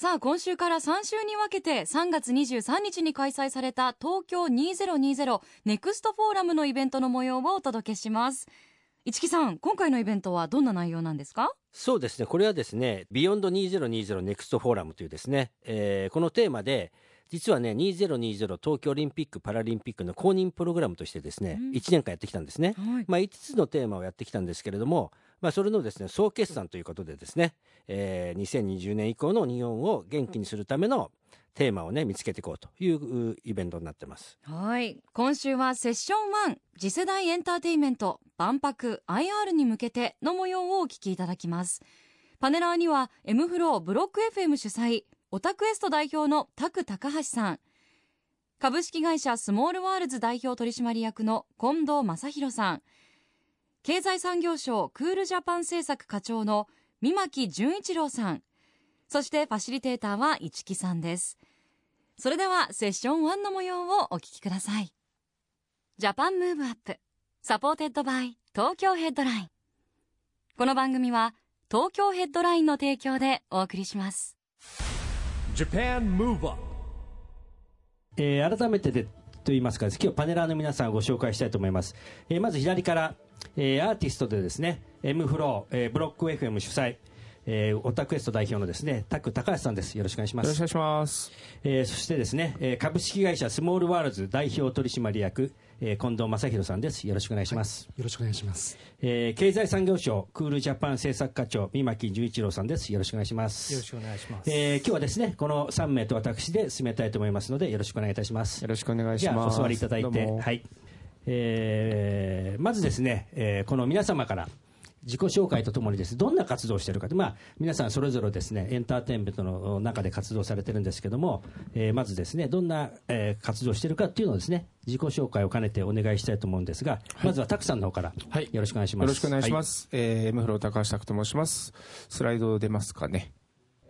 さあ、今週から3週に分けて3月23日に開催された東京2020 Next Forum のイベントの模様をお届けします。市木さん、今回のイベントはどんな内容なんですか？そうですねこれはですね Beyond 2020 Next Forum というですね、えーこのテーマで実はね2020東京オリンピック・パラリンピックの公認プログラムとしてですね、うん1年間やってきたんですね、はい。まあ、5つのテーマをやってきたんですけれども、まあ、それのですね総決算ということでですね、えー2020年以降の日本を元気にするためのテーマをね見つけていこうといううイベントになってます。はい。今週はセッション1次世代エンターテインメント万博 IR に向けての模様をお聞きいただきます。パネラーには m-flo、block.fm 主催 OTAQUEST 代表のタク高橋さん。株式会社スモールワールズ代表取締役の近藤正弘さん。経済産業省クールジャパン政策課長の三牧純一郎さん。そしてファシリテーターは市木さんです。それではセッション1の模様をお聞きください。 JAPAN MOVE UP supported by 東京ヘッドライン。この番組は東京ヘッドラインの提供でお送りします。JAPAN MOVE UP. えー改めてでと言いますか今日パネラーの皆さんをご紹介したいと思います、えーまず左から、えーアーティストでですね m-flo、えーブロック FM 主催えー OTAQUEST 代表のですねタク高橋さんです。よろしくお願いします。よろしくお願いします。えーそしてですね、えー株式会社スモールワールズ代表取締役、えー近藤正弘さんです。よろしくお願いします、よろしくお願いします。えー経済産業省クールジャパン政策課長三牧純一郎さんです。よろしくお願いします。よろしくお願いします。えー今日はですねこの3名と私で進めたいと思いますのでよろしくお願いいたします。よろしくお願いしじゃあます。お座りいただいてはい、えーまずですね、えーこの皆様から自己紹介とともにですどんな活動をしているかまあ、皆さんそれぞれですねエンターテインメントの中で活動されてるんですけども、えーまずですねどんな、えー活動をしているかっていうのをですね自己紹介を兼ねてお願いしたいと思うんですが、まずはたくさんの方から、はいよろしくお願いしますよろしくお願いします。えー、M フロー高橋拓と申します。スライド出ますかね。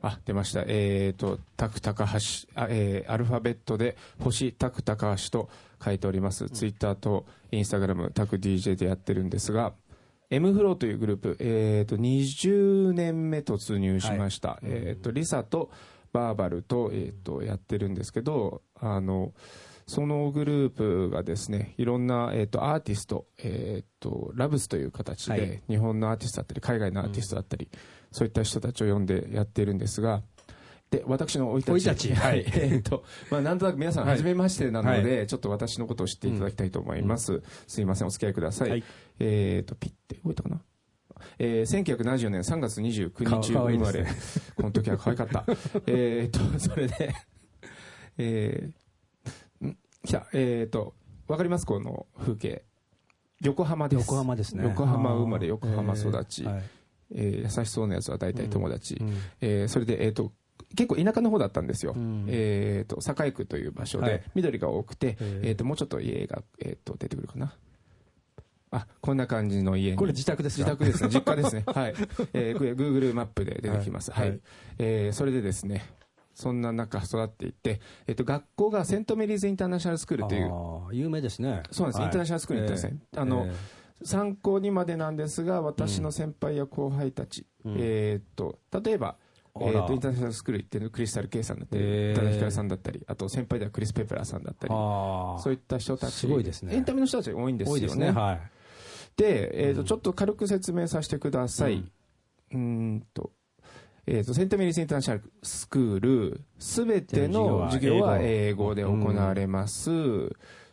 あ、出ました。えーと、タク高橋、あえーアルファベットで、星タク高橋と書いております。ツイッターとインスタグラム、タク DJ でやってるんですが、M フローというグループ、えーと、20年目突入しました。えーと、リサとバーバルと、えーと、やってるんですけど、あの、そのグループがですね、いろんな、えー、とアーティスト、えー、とラブスという形で、はい。日本のアーティストだったり、海外のアーティストだったり、そういった人たちを呼んでやっているんですが、で私の生い立ち、はい。えーとまあ、なんとなく皆さん、初めましてなので、ちょっと私のことを知っていただきたいと思います。すいません、お付き合いください。はい。えー、とピッて動いたかな？えー、1974年3月29日生まれ、いですね。この時は可愛かった。えーと、それで、えー、ん？来た、えーと、わかります？この風景。横浜です。横浜ですね。横浜生まれ、横浜育ち。はい。えー優しそうなやつは大体友達。うん。えーそれで、えーと、結構田舎の方だったんですよ。うんえーと、栄区という場所はいで、緑が多くて、へーえーと、もうちょっと家が、えーと、出てくるかな。あ、こんな感じの家に。これ自宅ですか？自宅ですね。実家ですね。はい。えー、Google マップで出てきます。は。はいいえーそれでですね、そんな中育っていって、えっ、と、学校がセントメリーズ・インターナショナルスクールという、有名ですねそうなんです、インターナショナルスクールに行ったんですね。あの、参考にまでなんですが、私の先輩や後輩たち、うんえーっと、例えば、えーっと、インターナショナルスクール行ってるクリスタル・ケイさんだったり、宇多田ヒカルさんだったり、あと先輩ではクリス・ペプラーさんだったり、そういった人たち、すごいですね。エンタメの人たちが多いんですよね。多いですねはい。で、えーとうん。ちょっと軽く説明させてください。うーんと、えーと、セントメリーズ・インターナショナルスクール、すべての授業は英語。で行われます。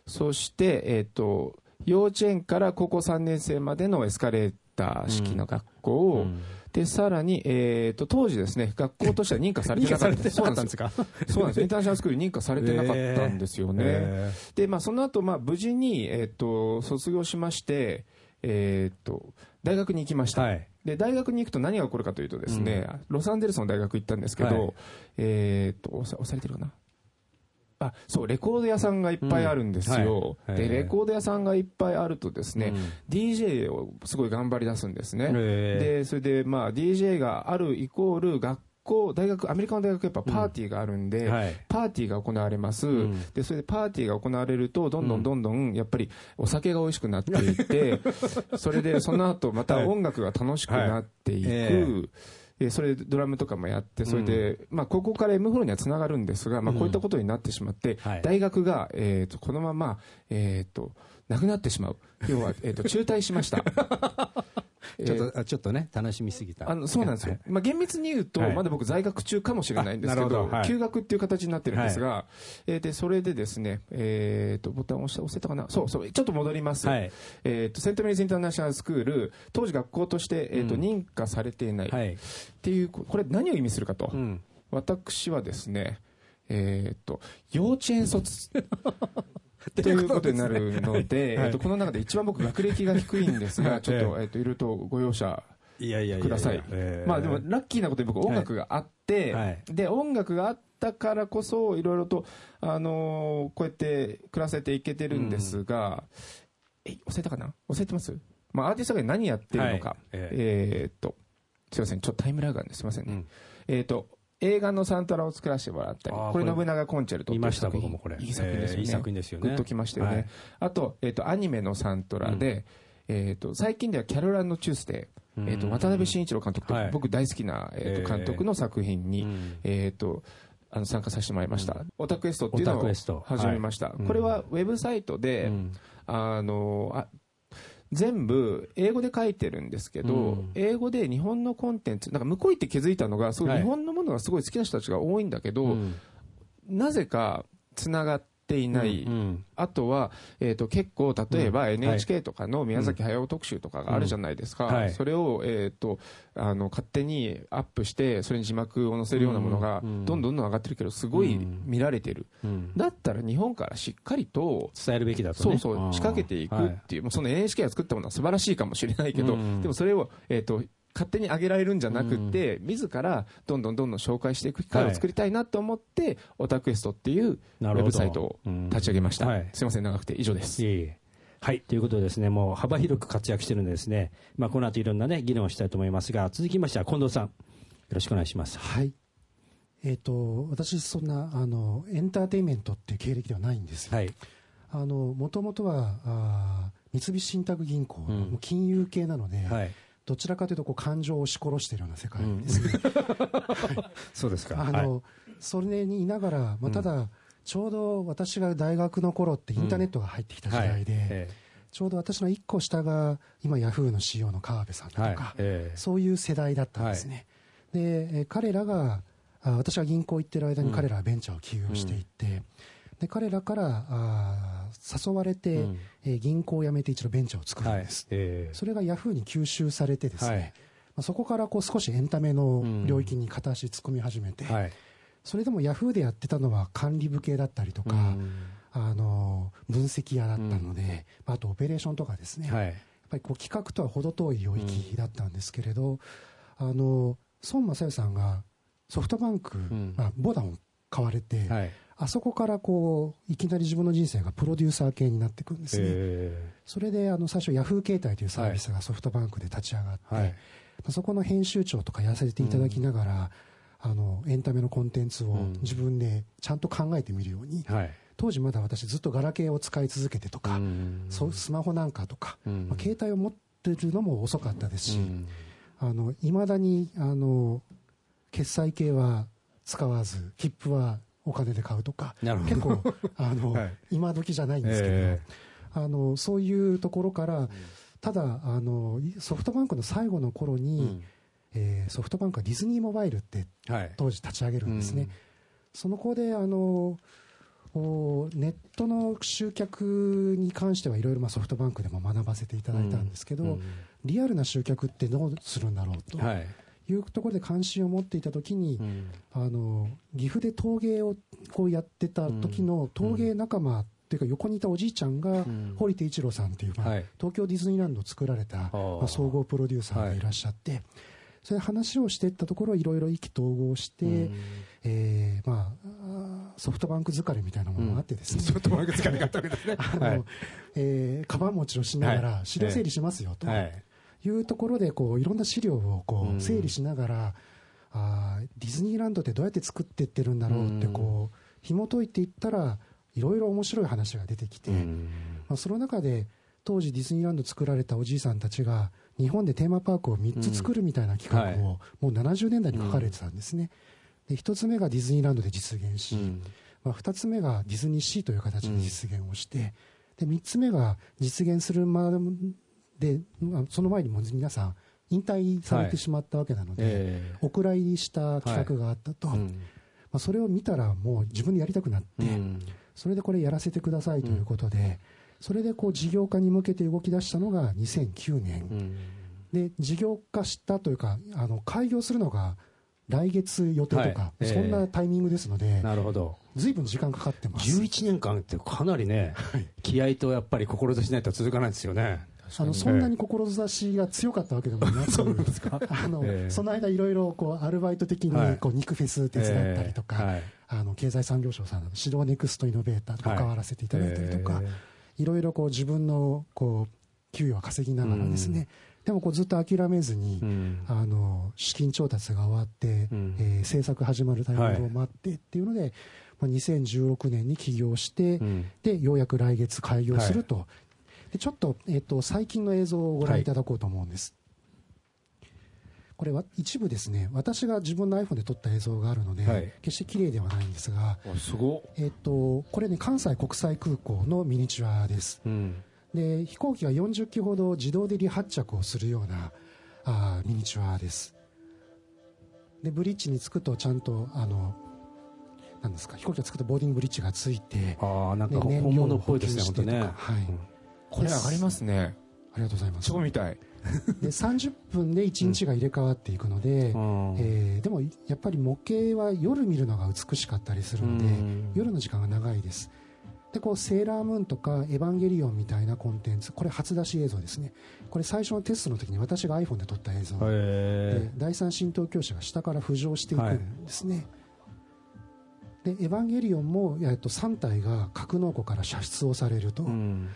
そして、えっ、と、幼稚園から高校3年生までのエスカレーター式の学校を、うんで、さらに、えっ、と、当時ですね、学校としては認可されてなかった。そうなんですかそうなんです。インターナショナルスクール認可されてなかったんですよね。えで、まあ、その後、まあ、無事に、えっ、と、卒業しまして、えっ、と、大学に行きました。はいで、大学に行くと何が起こるかというとですね、ロサンゼルスの大学行ったんですけど、はいえっ、と、押されてるかな？あそうレコード屋さんがいっぱいあるんですよ、うん。はい。でレコード屋さんがいっぱいあるとですね、うん。DJ をすごい頑張り出すんですね、でそれでまあ DJ があるイコール学校大学アメリカの大学やっぱパーティーがあるんで、はい。パーティーが行われます、ん。でそれでパーティーが行われるとどんどんどんどんやっぱりお酒が美味しくなっていって、それでその後また音楽が楽しくなっていく、はい。えでそれでドラムとかもやって、それで、まあ、ここから M フローにはつながるんですが、まあ、こういったことになってしまって、はい。大学が、えー、とこのまま、えー、となくなってしまう、要は、えー、と中退しました。ちょっと、あちょっとね、楽しみすぎた。あのそうなんですよ、まあ、厳密に言うと、はい。まだ僕、在学中かもしれないんですけど、ほど。はい。休学っていう形になってるんですが、えーでそれでですね、えー、とボタン押した押せたかな、そうそう、ちょっと戻ります、はい。えー、とセントメリーズ・インターナショナルスクール、当時学校として、えーとうん。認可されていない。っはい。ていう、ここれ、何を意味するかと、うん。私はですね、えー、と幼稚園卒 ということになるので、はい。えー、とこの中で一番僕、学歴が低いんですが、ちょっと,、えー、といろいろとご容赦いやいやいやください。えーまあでもラッキーなことに僕音楽があって、はい。で音楽があったからこそいろいろとあのーこうやって暮らせていけてるんですが、え教えたかな？教えてます？まあアーティストが何やってるのか、はい。ええーっとすいません。ちょっとタイムラグがあるんですいませんね。うん。えーっと映画のサントラを作らせてもらったり、これ信長コンチェルト見ました作品僕もこれ。いい作品ですよね。えーいい作品ですよね。グッときましたよね。はい。あとえーっとアニメのサントラで、えーっと最近ではキャロランのチュースデー、えとうん渡辺慎一郎監督と、はい。僕大好きな、えとえー。監督の作品に、うん。えー、とあの参加させてもらいました、オタクエストっていうのを始めました、はいこれはウェブサイトで、うん。あのあ全部英語で書いてるんですけど、うん。英語で日本のコンテンツなんか向こう行って気づいたのがすごいはい。日本のものがすごい好きな人たちが多いんだけど、うん。なぜかつながっていない、うんあとは、えー、と結構例えばうん NHK とかの宮崎駿特集とかがあるじゃないですか、うんはい。それを、えー、とあの勝手にアップしてそれに字幕を載せるようなものがうんどんどんどん上がってるけどすごいうん。見られてる、うん。だったら日本からしっかりと伝えるべきだとね。そうそう仕掛けていくはいっていう、もうその NHK が作ったものは素晴らしいかもしれないけど、うん。でもそれを、えー、と勝手に上げられるんじゃなくて、自らどんどんどんどん紹介していく機会を作りたいなと思って、オタクエストっていうウェブサイトを立ち上げました、はいすいません長くて以上ですいえいえはい。ということでですね、もう幅広く活躍してるんでですね、まあ、この後いろんなね、議論をしたいと思いますが、続きましては近藤さん、よろしくお願いします。はい。えっ、と、私、そんな、あの、エンターテインメントっていう経歴ではないんですよ。はい。あの、もともとは、あー三菱信託銀行の、金融系なので、はい。どちらかというと、こう、感情を押し殺しているような世界です。ね。そうですか。あの、それにいながら、まあ、ただ、ちょうど私が大学の頃ってインターネットが入ってきた時代で、えちょうど私の一個下が、今、ヤフーの CEO の川辺さんとか、えはい。ええ。そういう世代だったんですね。で、えー彼らが、あ私が銀行行ってる間に彼らはベンチャーを起業していって、で彼らからあー誘われて、うんえー銀行を辞めて一度ベンチャーを作るはいんです。。ええそれがヤフーに吸収されてですね、はいまあ、そこからこう少しエンタメの領域に片足突っ込み始めて、はい。それでもヤフーでやってたのは管理部系だったりとか、うんあの分析屋だったので、まああとオペレーションとかですね、はい。やっぱりこう企画とは程遠い領域だったんですけれど、あの孫正義さんがソフトバンク、んまあ、ボダンを買われて、はい。あそこからこういきなり自分の人生がプロデューサー系になっていくんですね、え。それであの最初ヤフー携帯というサービスがソフトバンクで立ち上がって、えはい。まあそこの編集長とかやらせていただきながら、あのエンタメのコンテンツをうん自分でちゃんと考えてみるように、はい。当時まだ私ずっとガラケーを使い続けてとか、うん。そうスマホなんかとか、うん。まあ、携帯を持ってるのも遅かったですし、うん。あの未だにあの決済系は使わず切符はお金で買うとか結構 あの、はい。今時じゃないんですけど、えあのそういうところから、ただあのソフトバンクの最後の頃えに、えーソフトバンクはディズニーモバイルってはい。当時立ち上げるんですね、うん。その子であのおネットの集客に関してはいろいろまあソフトバンクでも学ばせていただいたんですけど、うん。リアルな集客ってどうするんだろうと。はい。いうところで関心を持っていた時に、うん。あの岐阜で陶芸をこうやってた時の陶芸仲間っていうか横にいたおじいちゃんがん。堀手一郎さんっていう、まあはい。東京ディズニーランドを作られた、ー。まあ、総合プロデューサーがい。らっしゃって、それで話をしていったところいろいろ意気投合して、うん。えーまああソフトバンク疲れみたいなものがあってですね、ソフトバンク疲れがあったわけですね。あの、はい。えーカバン持ちをしながはらい。資料整理しますよと。はい。いうところでこういろんな資料をこうん。う整理しながら、あーディズニーランドってどうやって作っていってるんだろうってこう紐解いていったらいろいろ面白い話が出てきて、うん。まあ、その中で当時ディズニーランド作られたおじいさんたちが日本でテーマパークを3つ作るみたいな企画をもう70年代に書かれてたんですね、で1つ目がディズニーランドで実現し、うん。まあ、2つ目がディズニーシーという形で実現をして、で3つ目が実現するまでまあその前にもう皆さん引退されてしまったわけなので、えお蔵入りした企画があったと、まえうん。あ、それを見たらもう自分でやりたくなって、うん。それでこれやらせてくださいということで、それでこう事業化に向けて動き出したのが2009年、うん。で事業化したというかあの開業するのが来月予定とか、はい。ええ。そんなタイミングですので、なるほど。ずいぶん時間かかってます。11年間ってかなりね、気合とやっぱり志しないと続かないですよね。あのそんなに志が強かったわけでもなく、あのええ。その間、いろいろこうアルバイト的はいにこう肉フェス手伝ったりとか、ええはい。あの経済産業省さんの指導ネクストイノベーターと関わらせていただいたりとか、えい。ろいろこう自分のこう給与を稼ぎながらですね、でもこうずっと諦めずに、えうん。あの資金調達が終わって、うん。えー制作始まるタイミングを待ってっていうので、まあ、2016年に起業して、うん。でようやく来月開業すると、でちょっと,、えっと最近の映像をご覧いただこうと思うんです、これは一部ですね私が自分の iPhone で撮った映像があるので、はい。決して綺麗ではないんですが、あすごっ。えっとこれね関西国際空港のミニチュアです。うん。で飛行機が40機ほど自動で離発着をするようなあーミニチュアです。でブリッジに着くとちゃんとあのなんですか飛行機が着くとボーディングブリッジがついてああなんかで本物っぽいですねね。はい。うんこれ上がりますね。ありがとうございます。超みたい。で30分で1日が入れ替わっていくので、うん。えーでもやっぱり模型は夜見るのが美しかったりするので、うん。夜の時間が長いです。でこうセーラームーンとかエヴァンゲリオンみたいなコンテンツこれ初出し映像ですね。これ最初のテストの時に私が iPhone で撮った映像、でへ第三神道教師が下から浮上していくんですね、でエヴァンゲリオンも、えっと、3体が格納庫から射出をされると、えうん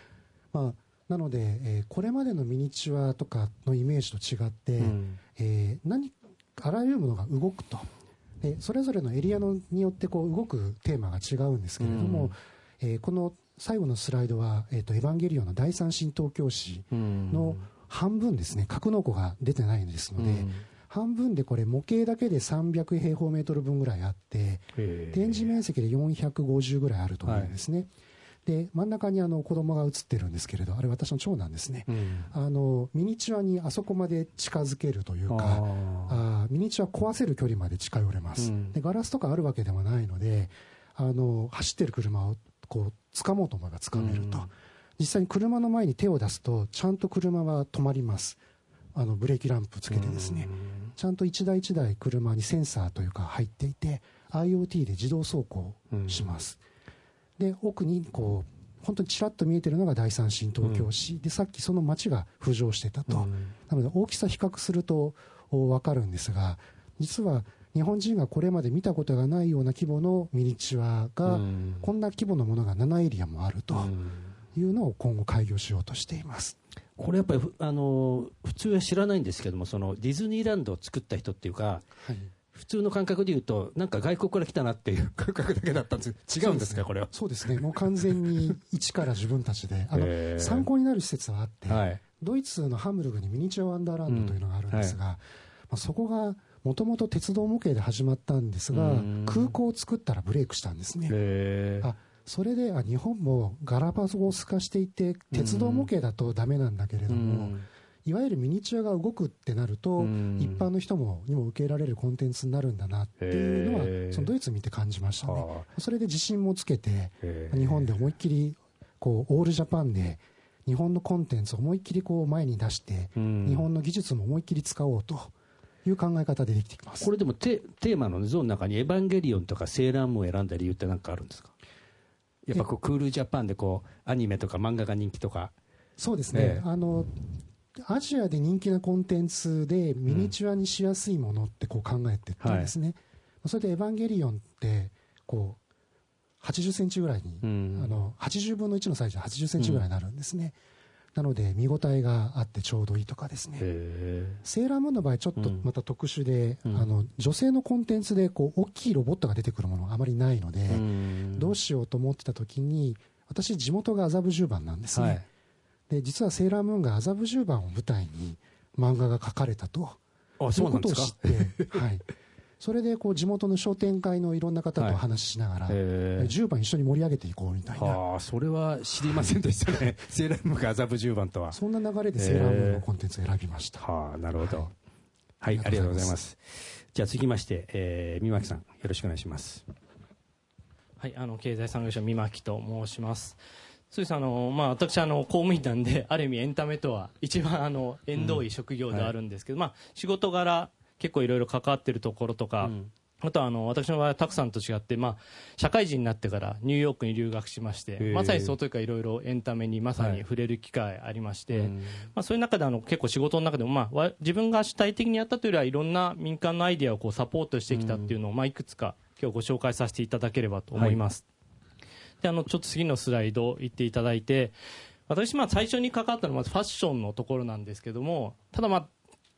まあ、なので、えーこれまでのミニチュアとかのイメージと違って、うん。えー何あらゆるものが動くと。でそれぞれのエリアのによってこう動くテーマが違うんですけれども、えーこの最後のスライドは、えーと「エヴァンゲリオン」の第三神道教師うん。の半分ですね。格納庫が出てないですので、うん。半分でこれ模型だけで300平方メートル分ぐらいあって展示面積で450ぐらいあると思うんですね、で真ん中にあの子供が写ってるんですけれどあれ私の長男ですね、うん。あのミニチュアにあそこまで近づけるというかあミニチュア壊せる距離まで近寄れます、うん。でガラスとかあるわけではないのであの走ってる車をこう掴もうと思えば掴めると、うん。実際に車の前に手を出すとちゃんと車は止まります。あのブレーキランプつけてですね、ちゃんと一台一台車にセンサーというか入っていて IoT で自動走行します、で奥にこう本当にちらっと見えてるのが第三神東京市、でさっきその街が浮上してたと、うん。なので大きさ比較するとお分かるんですが実は日本人がこれまで見たことがないような規模のミニチュアが、うん。こんな規模のものが7エリアもあるとうん。いうのを今後開業しようとしています。これやっぱりふあの普通は知らないんですけどもそのディズニーランドを作った人っていうかはい普通の感覚で言うとなんか外国から来たなっていう感覚だけだったんです。違うんですかこれは。そうですね。もう完全に一から自分たちであの 参考になる施設はあって、はい。ドイツのハンブルグにミニチュアワンダーランドというのがあるんですが、まあ、そこがもともと鉄道模型で始まったんですがうん。空港を作ったらブレイクしたんですね。へあそれであ日本もガラパゴス化していて鉄道模型だとダメなんだけれども、いわゆるミニチュアが動くってなると、うん。一般の人もにも受け入れられるコンテンツになるんだなっていうのはそのドイツ見て感じましたね。はそれで自信もつけて日本で思いっきりこうオールジャパンで日本のコンテンツを思いっきりこう前に出して、うん。日本の技術も思いっきり使おうという考え方でできてきます。これでもテテーマのゾーンの中に「エヴァンゲリオン」とか「セーラームーン」を選んだ理由って何かあるんですか？やっぱこうクールジャパンでこうアニメとか漫画が人気とか。そうですね、ええ。あのアジアで人気なコンテンツでミニチュアにしやすいものってこう考えてったんですね、それで「エヴァンゲリオン」ってこう80センチぐらいに、うん。あの80分の1のサイズで80センチぐらいになるんですね、なので見応えがあってちょうどいいとかですね。へセーラームーンの場合ちょっとうん。また特殊で、うん。あの女性のコンテンツでこう大きいロボットが出てくるものがあまりないので、どうしようと思ってた時に私地元が麻布十番なんですね、はいで実はセーラームーンが麻布十番を舞台に漫画が描かれたと。あそいうなんですか？知って、はい、それでこう地元の商店会のいろんな方とお話ししながら、へえ10番一緒に盛り上げていこうみたいな、はあそれは知りませんでしたね。セーラームーンが麻布十番とは。そんな流れでセーラームーンのコンテンツを選びました、はあなるほど。はい。はい、あありがとうございます。じゃあ続きまして、えー、三巻さんよろしくお願いします。はい、あの経済産業省三巻と申します。そうです。あのまあ私あの公務員なんで ある意味エンタメとは一番あの縁遠い職業ではあるんですけど、まあ仕事柄結構いろいろ関わってるところとか。うん。あとはあの私の場合はたくさんと違って、まあ、社会人になってからニューヨークに留学しましてー。まさにその時からいろいろエンタメにまさに触れる機会ありまして、うん。まあ、そういう中であの結構仕事の中でも、まあわ、自分が主体的にやったというよりはいろんな民間のアイデアをこうサポートしてきたっていうのを、まあ、いくつか今日ご紹介させていただければと思います。であのちょっと次のスライド行っていただいて私、まあ、最初に関わったのはまずファッションのところなんですけどもただまあ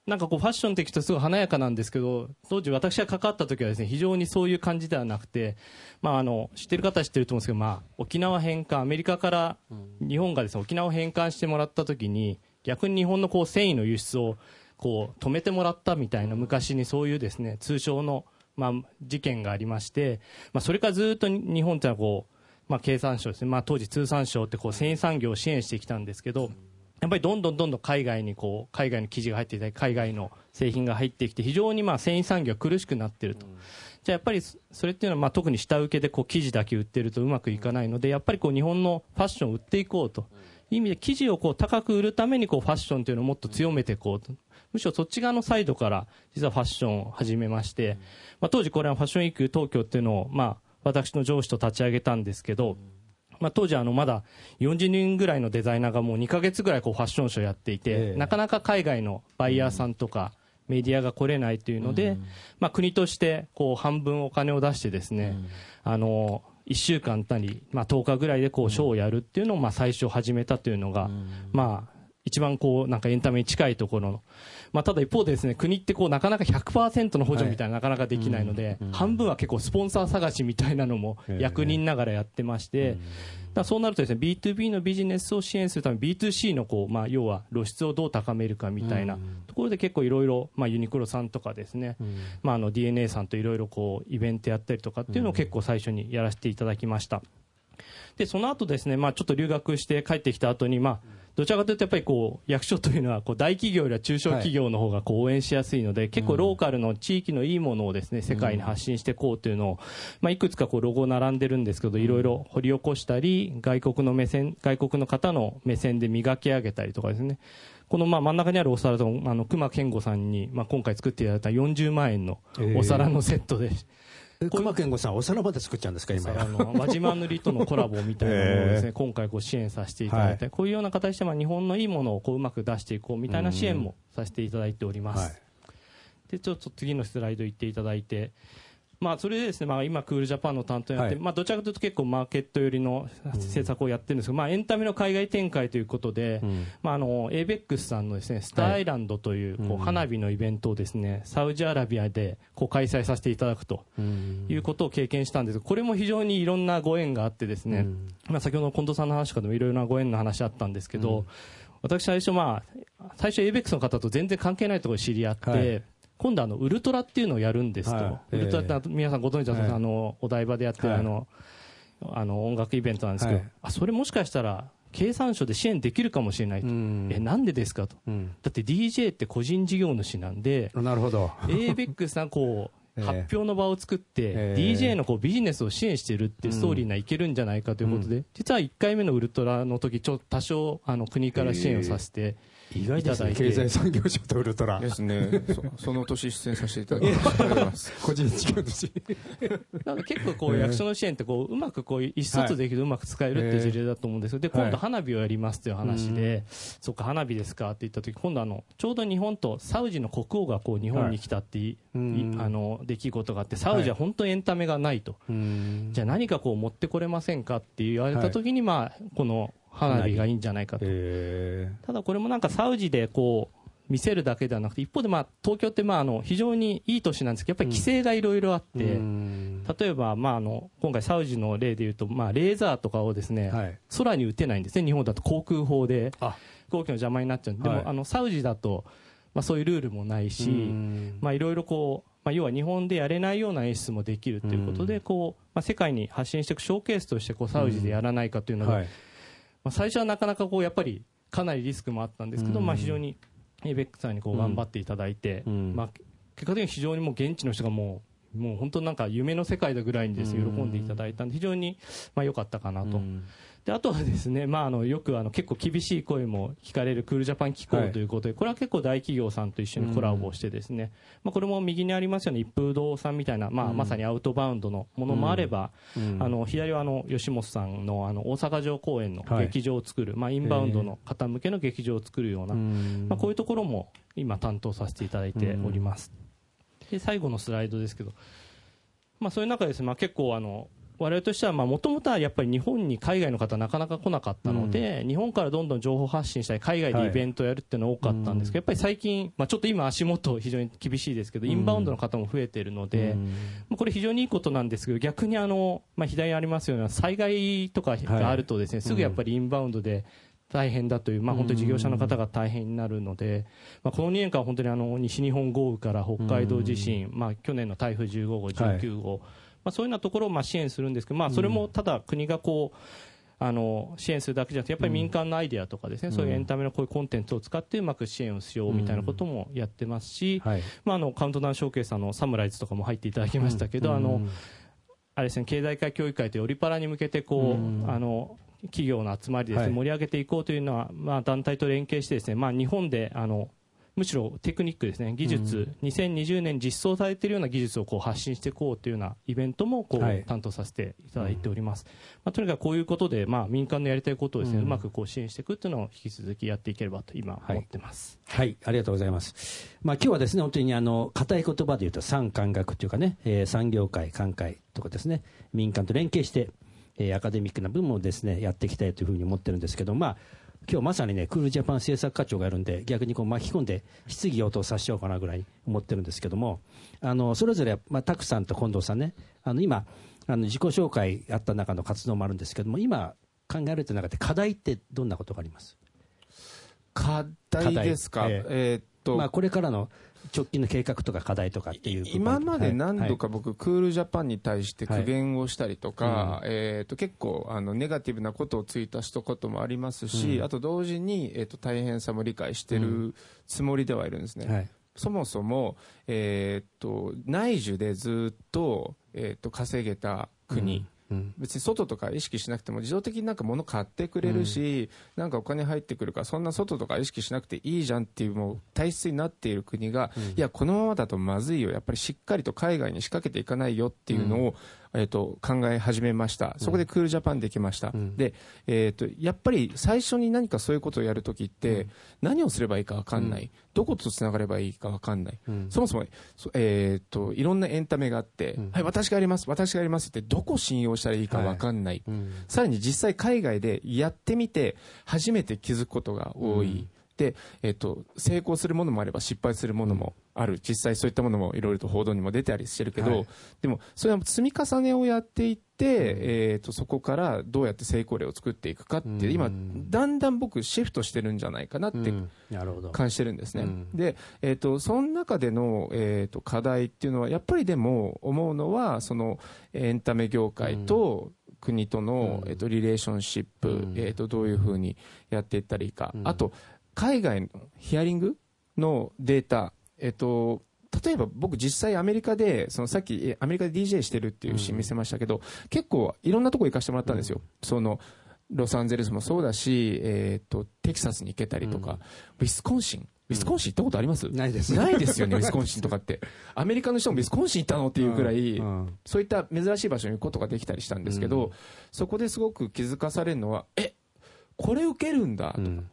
なんかこうファッションって聞くとすごい華やかなんですけど当時私が関わった時はですね非常にそういう感じではなくて、まあ、あの知ってる方は知ってると思うんですけど、まあ、沖縄返還アメリカから日本がですね沖縄を返還してもらった時に逆に日本のこう繊維の輸出をこう止めてもらったみたいな昔にそういうですね通称のまあ事件がありまして、まあ、それからずっと日本ってのはこうまあ、経産省ですね、まあ、当時通産省ってこう繊維産業を支援してきたんですけどやっぱりどんどんどんどん海外にこう海外の生地が入ってきたり海外の製品が入ってきて非常にまあ繊維産業は苦しくなっていると。じゃあやっぱりそそれっていうのはまあ特に下請けでこう生地だけ売ってるとうまくいかないのでやっぱりこう日本のファッションを売っていこうと。いう意味で生地をこう高く売るためにこうファッションというのをもっと強めていこうと。むしろそっち側のサイドから実はファッションを始めまして、まあ、当時これはファッションウィーク東京っていうのをまあ私の上司と立ち上げたんですけど、まあ、当時あのまだ40人ぐらいのデザイナーがもう2ヶ月ぐらいこうファッションショーやっていて、ええ。なかなか海外のバイヤーさんとかメディアが来れないというので、まあ、国としてこう半分お金を出してですね、あの1週間なり、まあ、10日ぐらいでこうショーをやるっていうのをまあ最初始めたというのが、まあ一番こうなんかエンタメに近いところの、まあ、ただ一方でですね国ってこうなかなか100%の補助みたいななかなかできないので、半分は結構スポンサー探しみたいなのも役人ながらやってまして、だそうなるとですね B2B のビジネスを支援するために B2C のこう、まあ、要は露出をどう高めるかみたいなところで結構いろいろまあユニクロさんとかですね、まあ、あの DNA さんといろいろこうイベントやったりとかっていうのを結構最初にやらせていただきました。でその後ですね、まあ、ちょっと留学して帰ってきた後に、まあ、どちらかというとやっぱりこう役所というのはこう大企業よりは中小企業の方がこう応援しやすいので、結構ローカルの地域のいいものをですね世界に発信していこうというのを、まあ、いくつかこうロゴ並んでるんですけどいろいろ掘り起こしたり外国の目線外国の方の目線で磨き上げたりとかですねこのまあ真ん中にあるお皿とあの熊健吾さんにまあ今回作っていただいた40万円のお皿のセットで。え熊健吾さんお皿まで作っちゃうんですか今あの輪島塗りとのコラボみたいなものをですね、今回こう支援させていただいて、こういうような形でまあ日本のいいものをこううまく出していこうみたいな支援もさせていただいております。はい。でちょっと次のスライド行っていただいて、まあ、それでですね、まあ、今、クールジャパンの担当になって、はい。まあ、どちらかというと結構マーケット寄りの政策をやってるんですけど、まあ、エンタメの海外展開ということで、ん。まあ、あの ABEX さんのですねスターアイランドというこう花火のイベントをですねサウジアラビアでこう開催させていただくということを経験したんです。がこれも非常にいろんなご縁があってですね、まあ、先ほどの近藤さんの話からでもいろいろなご縁の話あったんですけど、私最初まあ最初 ABEX の方と全然関係ないところで知り合って、はい今度あのウルトラっていうのをやるんですと、はい。ウルトラって皆さんご存知だとはい。あのお台場でやってるはい。あの、あの音楽イベントなんですけど、はい。あそれもしかしたら経産省で支援できるかもしれないと、うん。えなんでですかと、うん。だって DJ って個人事業主なんでなるほど。ABEX さんこう ええ。発表の場を作って、ええ。DJ のこうビジネスを支援してるってストーリーないけるんじゃないかということで、実は1回目のウルトラの時ちょっと多少あの国から支援をさせて意外ですね。経済産業省とウルトラ。ですね。そその年出演させていただきます。個人事業主。なんか結構こう役所の支援ってこううまくこう意思疎通できるとうまく使えるっていう事例だと思うんですよ。で、今度花火をやりますという話で、そっか花火ですかって言った時、今度あの、ちょうど日本とサウジの国王がこう日本に来たってい、い。うんあの、出来事があって、サウジは本当にエンタメがないと。うん。じゃあ何かこう持ってこれませんかって言われた時に、まあ、この花火がいいんじゃないかと。えただこれもなんかサウジでこう見せるだけではなくて一方でまあ東京ってまああの非常にいい都市なんですけどやっぱり規制がいろいろあって、うん。例えばまああの今回サウジの例でいうとまあレーザーとかをですね、はい。空に撃てないんですね。日本だと航空法であ。飛行機の邪魔になっちゃうんで、はい。でもあのサウジだとまあそういうルールもないし、いろいろこうまあ要は日本でやれないような演出もできるということで、こうまあ世界に発信していくショーケースとしてこうサウジでやらないかというので、はいまあ、最初はなかなかこうやっぱりかなりリスクもあったんですけど、うん。まあ、非常にエベックさんにこう頑張っていただいて、うん。まあ、結果的に非常にもう現地の人がもうもう本当なんか夢の世界だぐらいにです喜んでいただいたんで非常にまあ良かったかなと、うんであとはですね、まあ、あのよくあの結構厳しい声も聞かれるクールジャパン機構はいということで、これは結構大企業さんと一緒にコラボをしてですね、まあ、これも右にありますように一風堂さんみたいな、まあ、うん。まさにアウトバウンドのものもあれば、うん。あの左はあの吉本さんのあの大阪城公園のはい。劇場を作る、まあ、インバウンドの方向けの劇場を作るような、うんまあ、こういうところも今担当させていただいております、で最後のスライドですけど、まあ、そういう中ですね、まあ、結構あの我々としてはもともとはやっぱり日本に海外の方なかなか来なかったので、日本からどんどん情報発信したり海外でイベントをやるっていうのは多かったんですけど、やっぱり最近、まあ、ちょっと今足元非常に厳しいですけど、インバウンドの方も増えているので、まあこれ非常にいいことなんですけど逆にあの、まあ、左にありますような災害とかがあるとですね、すぐやっぱりインバウンドで大変だという、まあ、本当に事業者の方が大変になるので、まあ、この2年間は本当にあの西日本豪雨から北海道地震、まあ、去年の台風15号、19号、まあ、そういうようなところをまあ支援するんですけど、まあ、それもただ国がこうあの支援するだけじゃなくてやっぱり民間のアイデアとかですね、そういうエンタメのこういうコンテンツを使ってうまく支援をしようみたいなこともやってますし、はい。まあ、あのカウントダウンショーケースあのサムライズとかも入っていただきましたけど、あのあれですね経済界教育会というオリパラに向けてこう、あの企業の集まりでですね、はい。盛り上げていこうというのは、まあ、団体と連携してですね、まあ、日本であのむしろテクニックですね。技術、2020年実装されているような技術をこう発信していこうというようなイベントもこう、はい。担当させていただいております、まあ、とにかくこういうことで、まあ、民間のやりたいことをですね、うまくこう支援していくというのを引き続きやっていければと今思ってます、はい、ありがとうございます。まあ今日はですね、本当にあの硬い言葉で言うと産官学というかね、えー産業界、官会とかですね、民間と連携して、えーアカデミックな部分もですね、やっていきたいというふうに思ってるんですけど、まあ今日まさにね、クールジャパン政策課長がやるんで、逆にこう巻き込んで質疑応答させちゃおうかなぐらい思ってるんですけども、あのそれぞれ、まあ、タクさんと近藤さんね、あの今、あの自己紹介あった中の活動もあるんですけども、今考えられてる中で課題ってどんなことがあります？課題ですか、ええーっと、まあ、これからの直近の計画とか課題とかっていう今まで何度はい。か僕、クールジャパンに対して苦言をしたりとか、はいえー、と結構あのネガティブなことをツイートしたこともありますし、うん。あと同時に、えー、と大変さも理解してるつもりではいるんですね。はい。そもそも、えー、と内需でずっと,、えー、と稼げた国、うん別に外とか意識しなくても自動的になんか物買ってくれるし、なんかお金入ってくるからそんな外とか意識しなくていいじゃんっていうもう体質になっている国が、いやこのままだとまずいよ。やっぱりしっかりと海外に仕掛けていかないよっていうのを、えー、と考え始めました。そこでクールジャパンできました、ん。で、えー、とやっぱり最初に何かそういうことをやるときって、何をすればいいか分かんない、どことつながればいいか分かんない、うん。そもそも、そえー、といろんなエンタメがあって、ん。はい、私がやります、私がやりますって、どこ信用したらいいか分かんない、うん。さらに実際、海外でやってみて、初めて気づくことが多い。うん。でえっと成功するものもあれば失敗するものもある、実際そういったものもいろいろと報道にも出たりしてるけど、はい。でもそれは積み重ねをやっていって、えっとそこからどうやって成功例を作っていくかって、うん。今だんだん僕シフトしてるんじゃないかなって感じてるんですね。うん。で、えっ、と、その中での、えっ、と、課題っていうのは、やっぱりでも思うのは、その、エンタメ業界と国との、うん。えっ、と、リレーションシップ、うん。えっ、と、どういうふうにやっていったらいいか。うん。あと、海外のヒアリングのデータ、えっ、と、例えば僕実際アメリカで、そのさっきえアメリカで DJ してるっていうシーン見せましたけど、結構いろんなとこ行かせてもらったんですよ。その、ロサンゼルスもそうだし、えー、とテキサスに行けたりとか、ウィスコンシン。ウィスコンシン行ったことあります、ないです。ないですよね、ウィスコンシンとかって。アメリカの人もウィスコンシン行ったのっていうくらい、うん。そういった珍しい場所に行くことができたりしたんですけど、うん。そこですごく気づかされるのは、えこれ受けるんだと、うん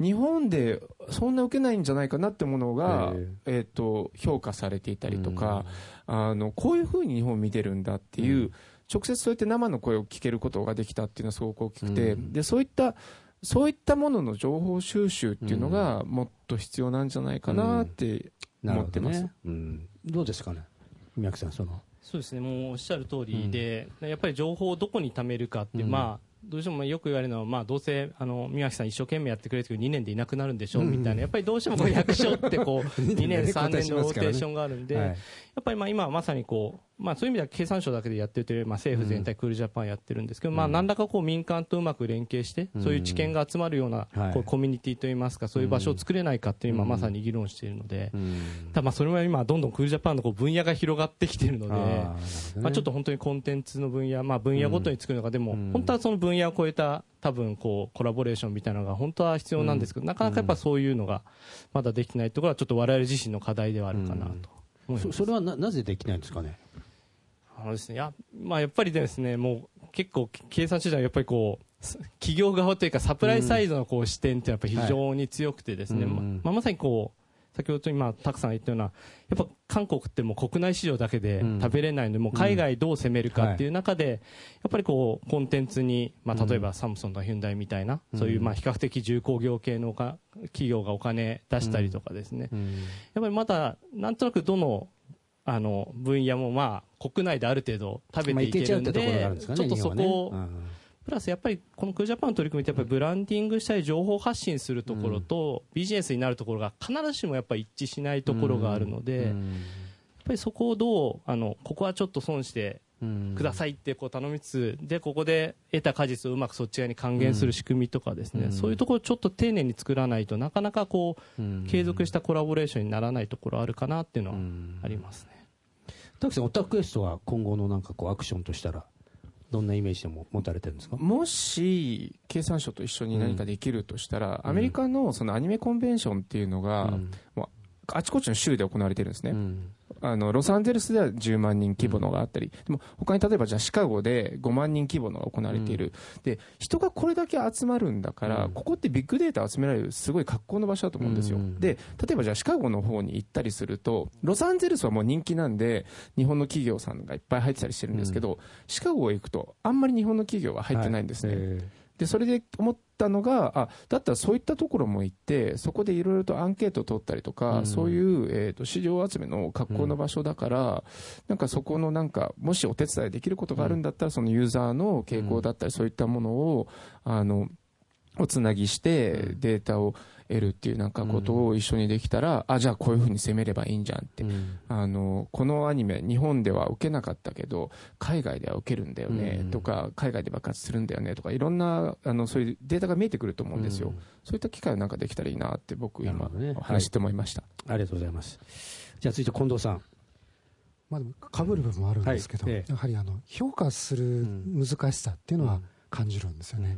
日本でそんな受けないんじゃないかなってものが、へえー、と評価されていたりとか、あのこういうふうに日本を見てるんだっていう、うん。直接そうやって生の声を聞けることができたっていうのはすごく大きくて、うん。でそういったそういったものの情報収集っていうのがもっと必要なんじゃないかなって思ってます。ねうん。どうですかね？宮城さんその。そうですね。もうおっしゃる通りで、やっぱり情報をどこに貯めるかってまあどうしてもよく言われるのは、まあ、どうせあの宮城さん一生懸命やってくれてるけど2年でいなくなるんでしょ、うん。みたいな。やっぱりどうしてもこう 役所ってこう2年3年のローテーションがあるんで、はい。やっぱりまあ今まさにこう、まあ、そういう意味では経産省だけでやってるというよりまあ政府全体クールジャパンやってるんですけど、まあ何らかこう民間とうまく連携して、うん。そういう知見が集まるようなはい。こうコミュニティといいますかそういう場所を作れないかっていう今まさに議論しているので、うん。ただまあそれは今どんどんクールジャパンのこう分野が広がってきているので。あね。まあ、ちょっと本当にコンテンツの分野、まあ、分野ごとに作るのが、でも、本当はその分野を超えた、多分こうコラボレーションみたいなのが本当は必要なんですけど、なかなかやっぱそういうのがまだできてないところは、ちょっと我々自身の課題ではあるかなと思います。そそれはななぜできないんですかね？あのですね、やまあ、やっぱりですね、もう結構、計算手段はやっぱりこう、す企業側というか、サプライサイドのこう視点ってやっぱり非常に強くてですね、うんまあ、まさにこう、先ほど今、たくさん言ったような、やっぱ韓国ってもう国内市場だけでうん。食べれないので、もう海外どう攻めるかっていう中で、やっぱりこう、コンテンツに、まあ、例えばサムソンとかヒュンダイみたいな、そういうまあ比較的重工業系の企業がお金出したりとかですね、やっぱりまだ、なんとなくどの、あの分野もまあ国内である程度食べまあていけるんで、ちゃうってところがあるんですかねちょっとそこを、プラスやっぱりこのクールジャパンの取り組みってやっぱりブランディングしたり情報発信するところとビジネスになるところが必ずしもやっぱり一致しないところがあるので、やっぱりそこをどうあのここはちょっと損してうん。くださいってこう頼みつつでここで得た果実をうまくそっち側に還元する仕組みとかですね、うん。そういうところをちょっと丁寧に作らないとなかなかこううん。継続したコラボレーションにならないところあるかなっていうのはうんありますね。田木さんオタクエストは今後のなんかこうアクションとしたらどんなイメージでも持たれてるんですか？もし経産省と一緒に何かできるとしたら、アメリカのそのアニメコンベンションっていうのが、もうあちこちの州で行われてるんですね、うんあのロサンゼルスでは10万人規模のがあったり、でも他に例えばじゃあシカゴで5万人規模のが行われている、で人がこれだけ集まるんだから、うん。ここってビッグデータを集められるすごい格好の場所だと思うんですよ、うんで例えばじゃあシカゴの方に行ったりするとロサンゼルスはもう人気なんで日本の企業さんがいっぱい入ってたりしてるんですけど、シカゴへ行くとあんまり日本の企業が入ってないんですね、えでそれで思ったのがあだったらそういったところも行ってそこでいろいろとアンケートを取ったりとか、うん。そういう、えー、と市場集めの格好の場所だから、なんかそこのなんかもしお手伝いできることがあるんだったら、そのユーザーの傾向だったり、そういったものをあのおつなぎしてデータを得るっていうなんかことを一緒にできたら、あじゃあこういうふうに攻めればいいんじゃんって。えうん。あのこのアニメ日本では受けなかったけど海外では受けるんだよね、うんとか海外で爆発するんだよねとかいろんなあのそういうデータが見えてくると思うんですよ、うん。そういった機会なんかできたらいいなって僕今話して思いました、ありがとうございます。じゃあ続いて近藤さん。まあ、でも被る部分もあるんですけど、はい。ええ。やはりあの評価する難しさっていうのは感じるんですよね、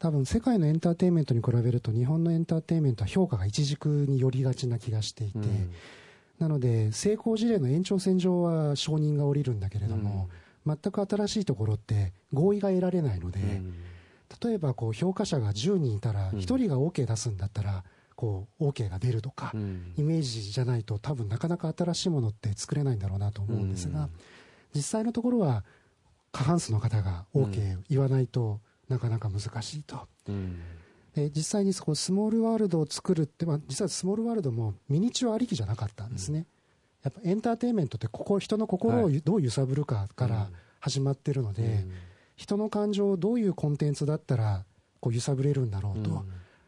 多分世界のエンターテインメントに比べると日本のエンターテインメントは評価が一軸に寄りがちな気がしていて、なので成功事例の延長線上は承認が下りるんだけれども、全く新しいところって合意が得られないので、例えばこう評価者が10人いたらうん。1人が OK 出すんだったらこう OK が出るとか、イメージじゃないと多分なかなか新しいものって作れないんだろうなと思うん。ですが、うん実際のところは過半数の方が OK 言わないとなかなか難しいと。で実際にそこスモールワールドを作るって、まあ、実はスモールワールドもミニチュアありきじゃなかったんですね、やっぱエンターテインメントってここ人の心をどう揺さぶるかから始まってるので、人の感情をどういうコンテンツだったらこう揺さぶれるんだろうと、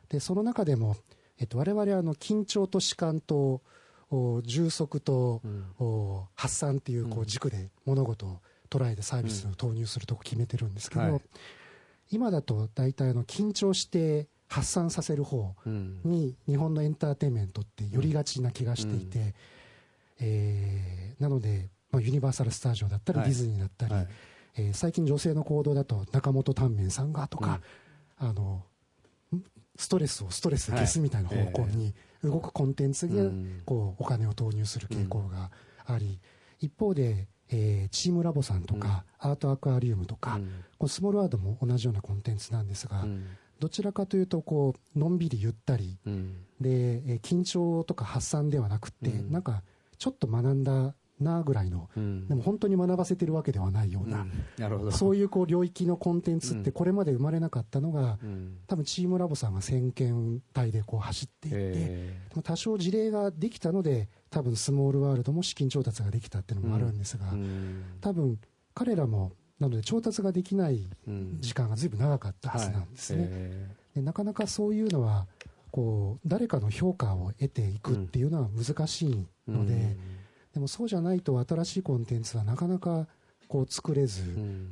でその中でも、えっと、我々はあの緊張と弛緩とお充足と、お発散っていうこう軸で物事を捉えてサービスを投入するとこ決めてるんですけど、はい今だと大体あの緊張して発散させる方に日本のエンターテインメントって寄りがちな気がしていて、えーなので、まあ、ユニバーサル・スタジオだったり、はい。ディズニーだったり、はい。えー最近女性の行動だと中本タンメンさんがとか、あのんストレスをストレスで消すみたいな方向に動くコンテンツでこうお金を投入する傾向があり、一方で、えーチームラボさんとか、アートアクアリウムとか、このスモールワードも同じようなコンテンツなんですが、どちらかというとこうのんびりゆったり、で、えー緊張とか発散ではなくて、なんかちょっと学んだなぐらいの、でも本当に学ばせてるわけではないような、なるほど。そういうこう領域のコンテンツってこれまで生まれなかったのが、多分チームラボさんが先見体でこう走っていって、でも多少事例ができたので多分スモールワールドも資金調達ができたっていうのもあるんですが、多分彼らもなので調達ができない時間がずいぶん長かったはずなんですね。でなかなかそういうのはこう誰かの評価を得ていくっていうのは難しいので、でもそうじゃないと新しいコンテンツはなかなかこう作れず、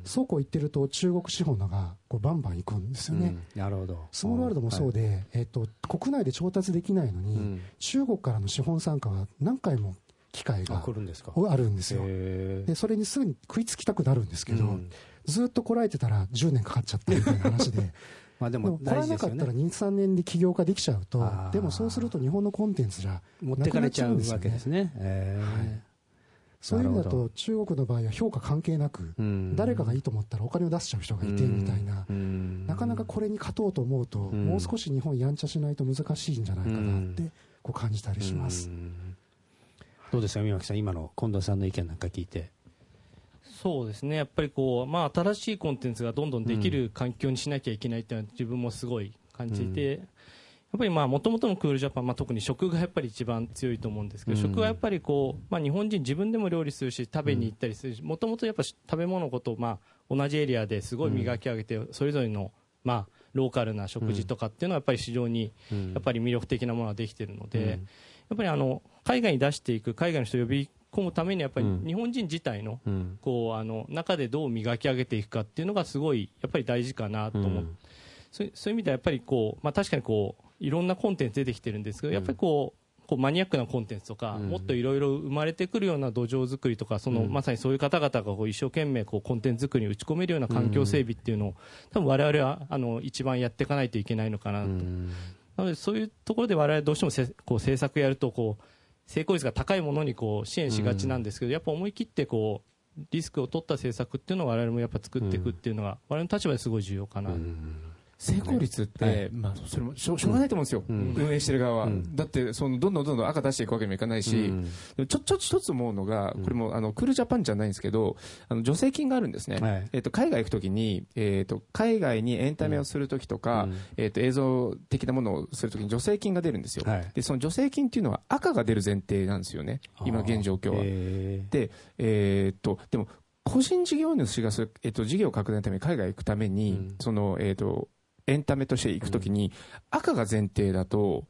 そうこう言ってると中国資本のがこうバンバン行くんですよね。なるほど。スモールワールドもそうで、えっと、国内で調達できないのに、中国からの資本参加は何回も機会があ来るんですよ。へでそれにすぐに食いつきたくなるんですけど、ずっとこらえてたら10年かかっちゃったみたいな話で。まあででももこらえなかったら2、3年で起業化できちゃうとでもそうすると日本のコンテンツじゃ持ってかれちゃうわけですね。ね。へそういう意味だと中国の場合は評価関係なく、ー誰かがいいと思ったらお金を出しちゃう人がいてみたいな、なかなかこれに勝とうと思うと、ん。もう少し日本やんちゃしないと難しいんじゃないかなってこう感じたりします。どうですか三巻さん。今の近藤さんの意見なんか聞いてそうですね。やっぱりこう、まあ、新しいコンテンツがどんどんできる環境にしなきゃいけないっていうのは自分もすごい感じていて、やっぱりもともとのクールジャパン、まあ、特に食がやっぱり一番強いと思うんですけど、うん。食はやっぱりこう、まあ、日本人自分でも料理するし食べに行ったりするしもともとやっぱ食べ物のことを、まあ、同じエリアですごい磨き上げて、それぞれの、まあ、ローカルな食事とかっていうのはやっぱり非常にやっぱり魅力的なものができているので、やっぱりあの海外に出していく海外の人を呼び込むためにやっぱりうん。日本人自体のうん。こうあの中でどう磨き上げていくかっていうのがすごいやっぱり大事かなと思う、うん。そういうそういう意味ではやっぱりこう、まあ、確かにこういろんなコンテンツ出てきてるんですけど、やっぱりこうこうマニアックなコンテンツとか、うん。もっといろいろ生まれてくるような土壌作りとかその、うん。まさにそういう方々がこう一生懸命こうコンテンツ作りに打ち込めるような環境整備っていうのを、多分我々はあの一番やっていかないといけないのかなと、なのでそういうところで我々どうしてもせこう政策やるとこう成功率が高いものにこう支援しがちなんですけど、やっぱ思い切ってこうリスクを取った政策っていうのを我々もやっぱ作っていくっていうのが、我々の立場ですごい重要かな。と。成功率って、まあ、それもしょしょうがないと思うんですよ、運営してる側は、だってそのどんどんどんどん赤出していくわけにもいかないし、でもちょちょっと一つ思うのが、これもあのクールジャパンじゃないんですけど、あの助成金があるんですね、はいえっと海外行くときに、えっと海外にエンタメをするときとか、えっと映像的なものをするときに助成金が出るんですよ、はい。でその助成金っていうのは赤が出る前提なんですよね、今、現状況は。へで、えーっと、でも、個人事業主がえっと、事業拡大のために海外行くために、その、えーっと、エンタメとして行くときに、赤が前提だと、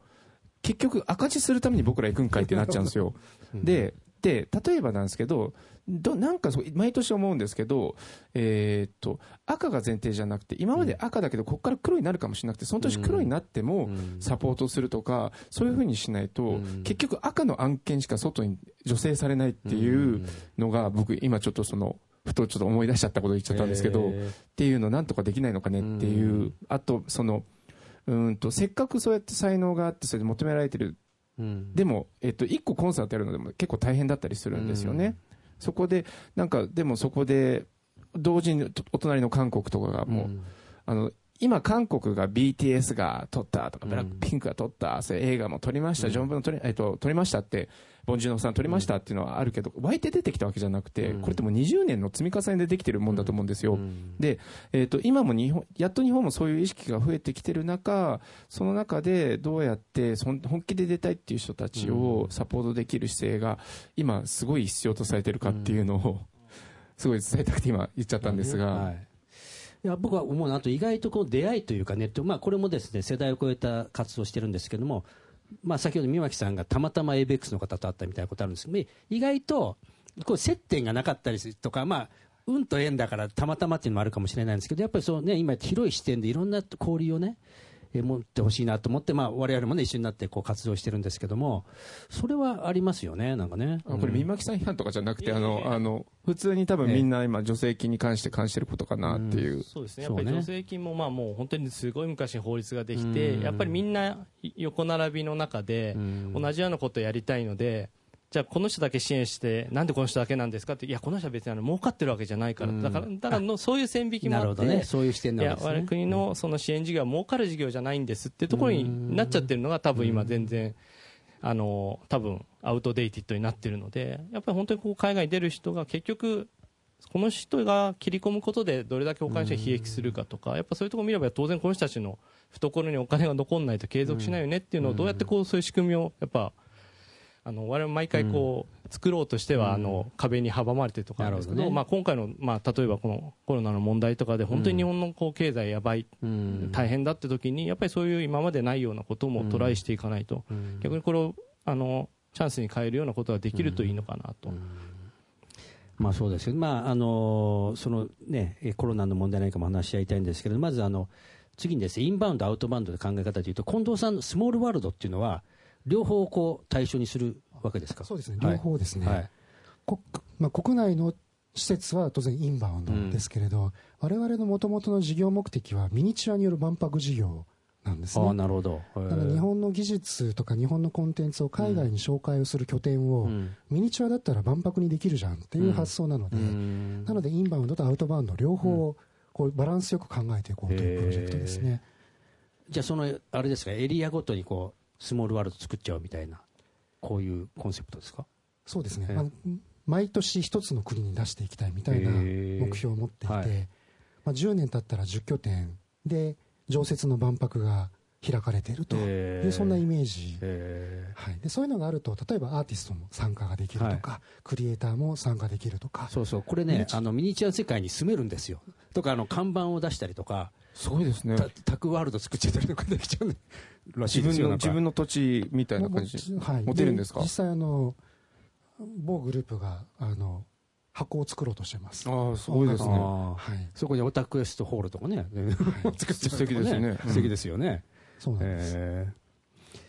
結局赤字するために僕ら行くんかいってなっちゃうんですよ。で、で、例えばなんですけど、どなんか毎年思うんですけど、えーっと、赤が前提じゃなくて、今まで赤だけど、ここから黒になるかもしれなくて、その年黒になっても、サポートするとか、そういうふうにしないと、結局赤の案件しか外に助成されないっていうのが、僕、今ちょっとその、ふとちょっと思い出しちゃったこと言っちゃったんですけど、っていうのなんとかできないのかねっていう、あと、その、うーんと、せっかくそうやって才能があって、それで求められてる。でも、えっと、一個コンサートやるのでも結構大変だったりするんですよね。そこで、なんか、でもそこで、同時にお隣の韓国とかがもう、あの、今、韓国が BTS が撮ったとか、ブラックピンクが撮った、それ映画も撮りました、ジョンブンの撮り、えっと、撮りましたって、ボンジュさん撮りましたっていうのはあるけど、湧いて出てきたわけじゃなくて、これってもう20年の積み重ねでできてるもんだと思うんですよ。で、えっと、今も日本、やっと日本もそういう意識が増えてきてる中、その中でどうやってそん本気で出たいっていう人たちをサポートできる姿勢が、今すごい必要とされてるかっていうのを、すごい伝えたくて今言っちゃったんですが、はい。いや僕は思うのはあと意外とこう出会いというかネット、まあ、これもですね世代を超えた活動をしてるんですけども、まあ、先ほど三脇さんがたまたま ABEX の方と会ったみたいなことあるんですけど意外とこう接点がなかったりするとか、まあ、運と縁だからたまたまっていうのもあるかもしれないんですけどやっぱりそう、ね、今広い視点でいろんな交流をね持ってほしいなと思って、まあ、我々もね、一緒になってこう活動してるんですけども、それはありますよね、なんかね。あこれ、うん。三巻さん批判とかじゃなくて、あの、あの、普通に多分みんな今、助成金に関して関してることかなっていう。そうですね、やっぱり助成金もまあもう本当にすごい昔に法律ができて、うん。やっぱりみんな横並びの中でうん。同じようなことをやりたいので、じゃあこの人だけ支援して、なんでこの人だけなんですかって、いや、この人は別にあの儲かってるわけじゃないから、うん。だからだからのそういう線引きもあって、ね、そういう視点いやなわけですね。我々国のその支援事業は儲かる事業じゃないんですっていうところになっちゃってるのが多分今全然あの多分アウトデイティッドになってるのでやっぱり本当にこう海外に出る人が結局この人が切り込むことでどれだけお金が利益するかとかやっぱそういうところを見れば当然この人たちの懐にお金が残らないと継続しないよねっていうのをどうやってこうそういう仕組みをやっぱあの我々毎回こう作ろうとしてはあの壁に阻まれてるとかあるんですけどまあ今回のまあ例えばこのコロナの問題とかで本当に日本のこう経済やばいうん。大変だって時にやっぱりそういう今までないようなこともトライしていかないとうん。逆にこれをあのチャンスに変えるようなことができるといいのかなと。まあそうですよ、まああのそのね、えコロナの問題なんかも話し合いたいんですけど、まずあの次にです、ね、インバウンド、アウトバウンドで考え方というと、近藤さんのスモールワールドっていうのは、両方こう対象にするわけですか？そうですね、はい。両方ですね、はい。こまあ、国内の施設は当然インバウンドですけれど、我々のもともとの事業目的はミニチュアによる万博事業なんですああね。なるほど、だから日本の技術とか日本のコンテンツを海外に紹介をする拠点を、うん。ミニチュアだったら万博にできるじゃんっていう発想なので、うん。なのでインバウンドとアウトバウンド両方をこうバランスよく考えていこうというプロジェクトですね。じゃあ、そのあれですか、エリアごとにこうスモールワールド作っちゃうみたいな、こういうコンセプトですか？そうですね、ええ。あの毎年一つの国に出していきたいみたいな目標を持っていて、はい。まあ、10年経ったら10拠点で常設の万博が開かれていると。いうそんなイメージ、えはい、でそういうのがあると例えばアーティストも参加ができるとか、クリエイターも参加できるとか。そうそう、これね、あのミニチュア世界に住めるんですよ。とか、あの看板を出したりとか、すごいですね。たタクワールド作っちゃったりとかできちゃうらしいですよ、自分の、なんか。自分の土地みたいな感じ。もはい、持てるんですか？実際あの某グループがあの箱を作ろうとしてます。ああ、すごいですね。はい。そこにオタクエストホールとかね、作っちゃうとか素敵ですね。素敵ですよね。そうなんです、えー。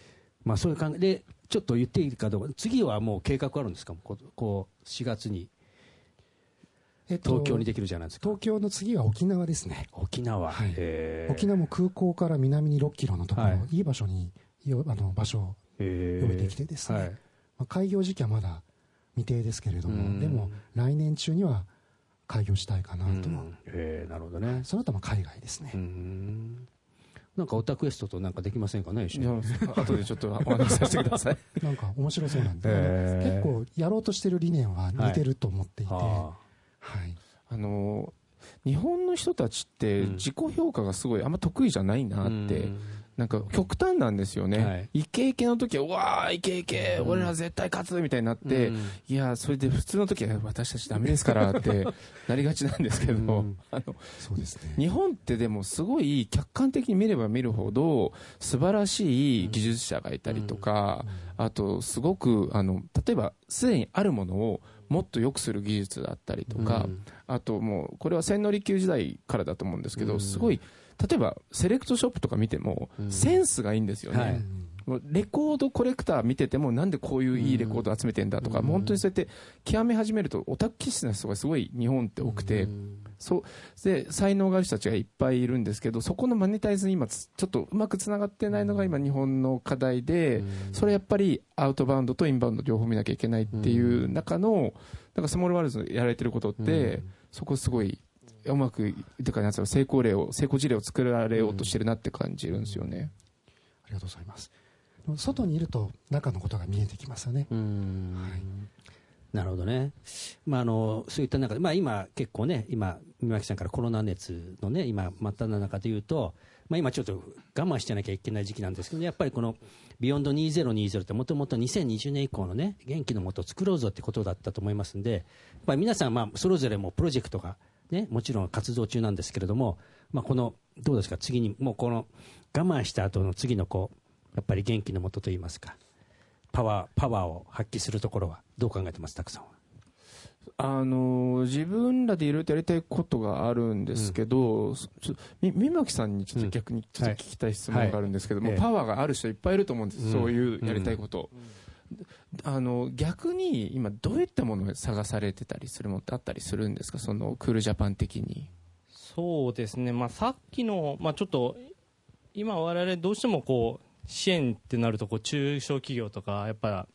まあそういう感じ。で、ちょっと言っていいかどうか、次はもう計画あるんですか、こうこう4月に。えっと東京にできるじゃないですか。東京の次は沖縄ですね。沖縄、はい。えー。沖縄も空港から南に6キロのところ、はい。い、い場所によあの場所をえー。用意できてですね、はい。まあ、開業時期はまだ未定ですけれどうん。もでも来年中には開業したいかなと、うん。えー。なるほどね。その後はまあ海外ですね、うんなんかオタクエストとなんかできませんかね、一緒に。、後でちょっとお話しさせてください。なんか面白そうなんで、結構やろうとしてる理念は似てると思っていて、はい。ああの日本の人たちってうん。自己評価がすごいあんま得意じゃないなーって、うんなんか極端なんですよね、はい。イケイケの時はうわーイケイケ、うん。俺ら絶対勝つみたいになって、うん。いやそれで普通の時は私たちダメですからって なりがちなんですけど、うん。あのそうですね。日本ってでもすごい客観的に見れば見るほど素晴らしい技術者がいたりとか、あとすごくあの例えばすでにあるものをもっと良くする技術だったりとか、うん。あともうこれは千利休時代からだと思うんですけど、うん。すごい例えばセレクトショップとか見ても、うん。センスがいいんですよね、はい。レコードコレクター見ててもなんでこういういいレコード集めてんだとか、うん。本当にそうやって極め始めるとオタク気質な人がすごい日本って多くて、うん。そう。で才能がある人たちがいっぱいいるんですけどそこのマネタイズに今つちょっとうまくつながってないのが今日本の課題で、うん。それやっぱりアウトバウンドとインバウンド両方見なきゃいけないっていう中のなんかスモールワールズでやられてることって、うん。そこすごいうまくてかなんつうの成功例を成功事例を作られようとしてるなって感じるんですよね。ありがとうございます。外にいると中のことが見えてきますよね、うん。はい。なるほどね、まあ、あのそういった中で、まあ、今、結構ね、今、三巻さんからコロナ熱のね、今、真っ只中でいうと、まあ、今、ちょっと我慢してなきゃいけない時期なんですけど、やっぱりこのビヨンド2020って、もともと2020年以降のね、元気のもとを作ろうぞってことだったと思いますんで、やっぱり皆さん、まあ、それぞれもプロジェクトが、ね、もちろん活動中なんですけれども、まあ、この、どうですか、次に、もうこの我慢した後の次のこう、やっぱり元気のもとといいますか。パワー、パワーを発揮するところはどう考えてます、たくさんは？あの自分らでいろいろとやりたいことがあるんですけど、そちょみ三巻さんにちょっと逆にちょっと聞きたい質問があるんですけども、はい。はいパワーがある人いっぱいいると思うんです、うん。そういうやりたいこと、あの逆に今どういったものを探されてたりするものってあったりするんですか？そのクールジャパン的に。そうですね、まあ、さっきの、まあ、ちょっと今、我々どうしてもこう支援ってなるとこう中小企業とかやっぱ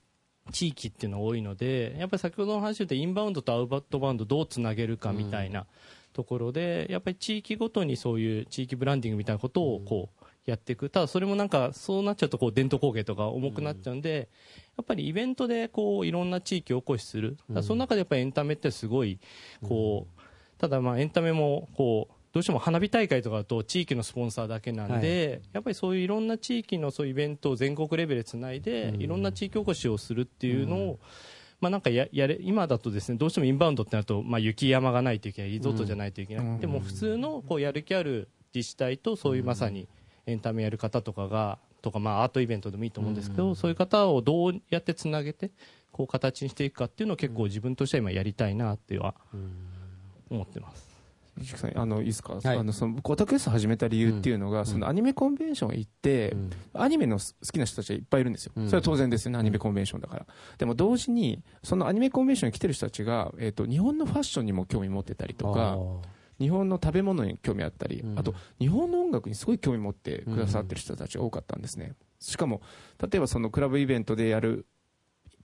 地域っていうのが多いのでやっぱり先ほどの話でインバウンドとアウトバウンドどうつなげるかみたいなところで、やっぱり地域ごとにそういう地域ブランディングみたいなことをこうやっていく。ただそれもなんかそうなっちゃうとこう伝統工芸とか重くなっちゃうんで、やっぱりイベントでこういろんな地域をおこしする、その中でやっぱりエンタメってすごいこう、ただまあエンタメもこうどうしても花火大会とかだと地域のスポンサーだけなんで、やっぱりそういういろんな地域のそういうイベントを全国レベルでつないで、いろんな地域おこしをするっていうのを、まあなんかややれ今だとですねどうしてもインバウンドってなると、まあ、雪山がないといけないリゾートじゃないといけない、でも普通のこうやる気ある自治体とそういうまさにエンタメやる方とかがとか、まあ、アートイベントでもいいと思うんですけど、そういう方をどうやってつなげてこう形にしていくかっていうのを結構自分としては今やりたいなっていうのは思ってます。あのいいですか、はい。あのその僕オタクエスト始めた理由っていうのが、そのアニメコンベンション行って、アニメの好きな人たちがいっぱいいるんですよ、それは当然ですよね、アニメコンベンションだから。でも同時に、そのアニメコンベンションに来てる人たちが、えっと日本のファッションにも興味持ってたりとか、日本の食べ物に興味あったり、あと日本の音楽にすごい興味持ってくださってる人たちが多かったんですね。しかも、例えばそのクラブイベントでやる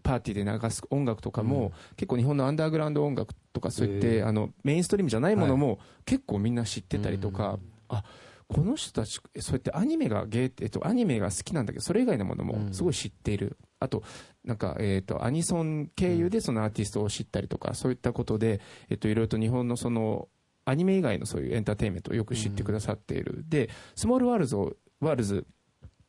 パーティーで流す音楽とかも、結構日本のアンダーグラウンド音楽とかそういって、あのメインストリームじゃないものも結構みんな知ってたりとか、あこの人たちそうやってアニメがゲー、えっと、アニメが好きなんだけどそれ以外のものもすごい知っている、あとなんか、えっとアニソン経由でそのアーティストを知ったりとか、そういったことで、えっと、いろいろと日本のそのアニメ以外のそういうエンターテインメントをよく知ってくださっている、でスモールワールズをワールズ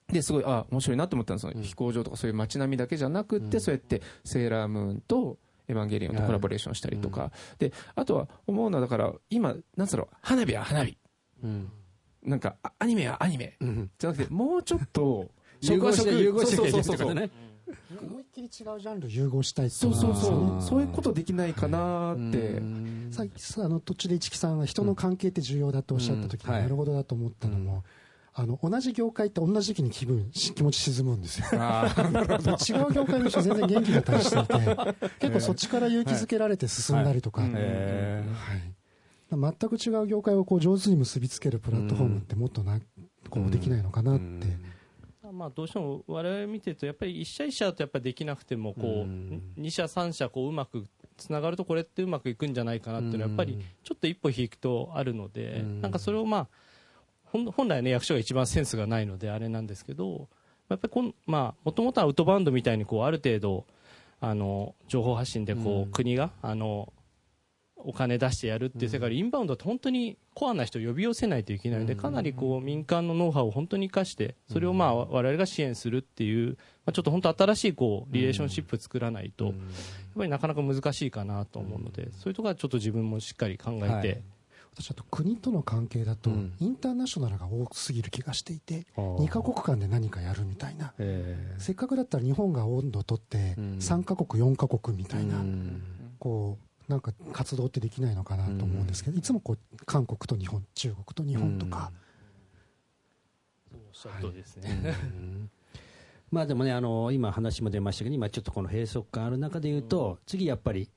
ですごいあ面白いなと思ったの。はその飛行場とかそういう街並みだけじゃなくって、そうやってセーラームーンとエヴァンゲリオンとコラボレーションしたりとか、であとは思うのはだから今なんつうの花火は花火。なんかあアニメはアニメ、じゃなくてもうちょっと 融合して融合してそうそうそうそう。ってことね思いっきり違うジャンル融合したいってそうそうそう。そういうことできないかなって、さっきあの途中で市木さんが人の関係って重要だとおっしゃった時に、なるほどだと思ったのも、あの同じ業界って同じ時期に気分し気持ち沈むんですよ。違う業界の人全然元気だったりしていて 結構そっちから勇気づけられて進んだりとか、はい。え全く違う業界をこう上手に結びつけるプラットフォームってもっとなこうできないのかなって、まあ、どうしても我々見てるとやっぱり一社一社とやっぱりできなくてもこう二社三社こううまくつながるとこれってうまくいくんじゃないかなっていうのはやっぱりちょっと一歩引くとあるのでなんかそれをまあ本本来ね役所が一番センスがないのであれなんですけどやっぱりこんまあもともとアウトバウンドみたいにこうある程度あの情報発信でこう国があのお金出してやるっていう世界でインバウンドって本当にコアな人を呼び寄せないといけないのでかなりこう民間のノウハウを本当に生かしてそれをまあ我々が支援するっていうまあちょっと本当新しいこうリレーションシップ作らないとやっぱりなかなか難しいかなと思うのでそういうところはちょっと自分もしっかり考えはい。て私あと国との関係だと、うん。インターナショナルが多すぎる気がしていてあー。2カ国間で何かやるみたいな。えせっかくだったら日本が温度を取ってうん。3カ国4カ国みたいな、うん。こうなんか活動ってできないのかなと思うんですけど、いつもこう韓国と日本中国と日本とか、おっしゃるとりですね。まあでもね、あの今話も出ましたけど、今ちょっとこの閉塞感ある中で言うと、次やっぱり、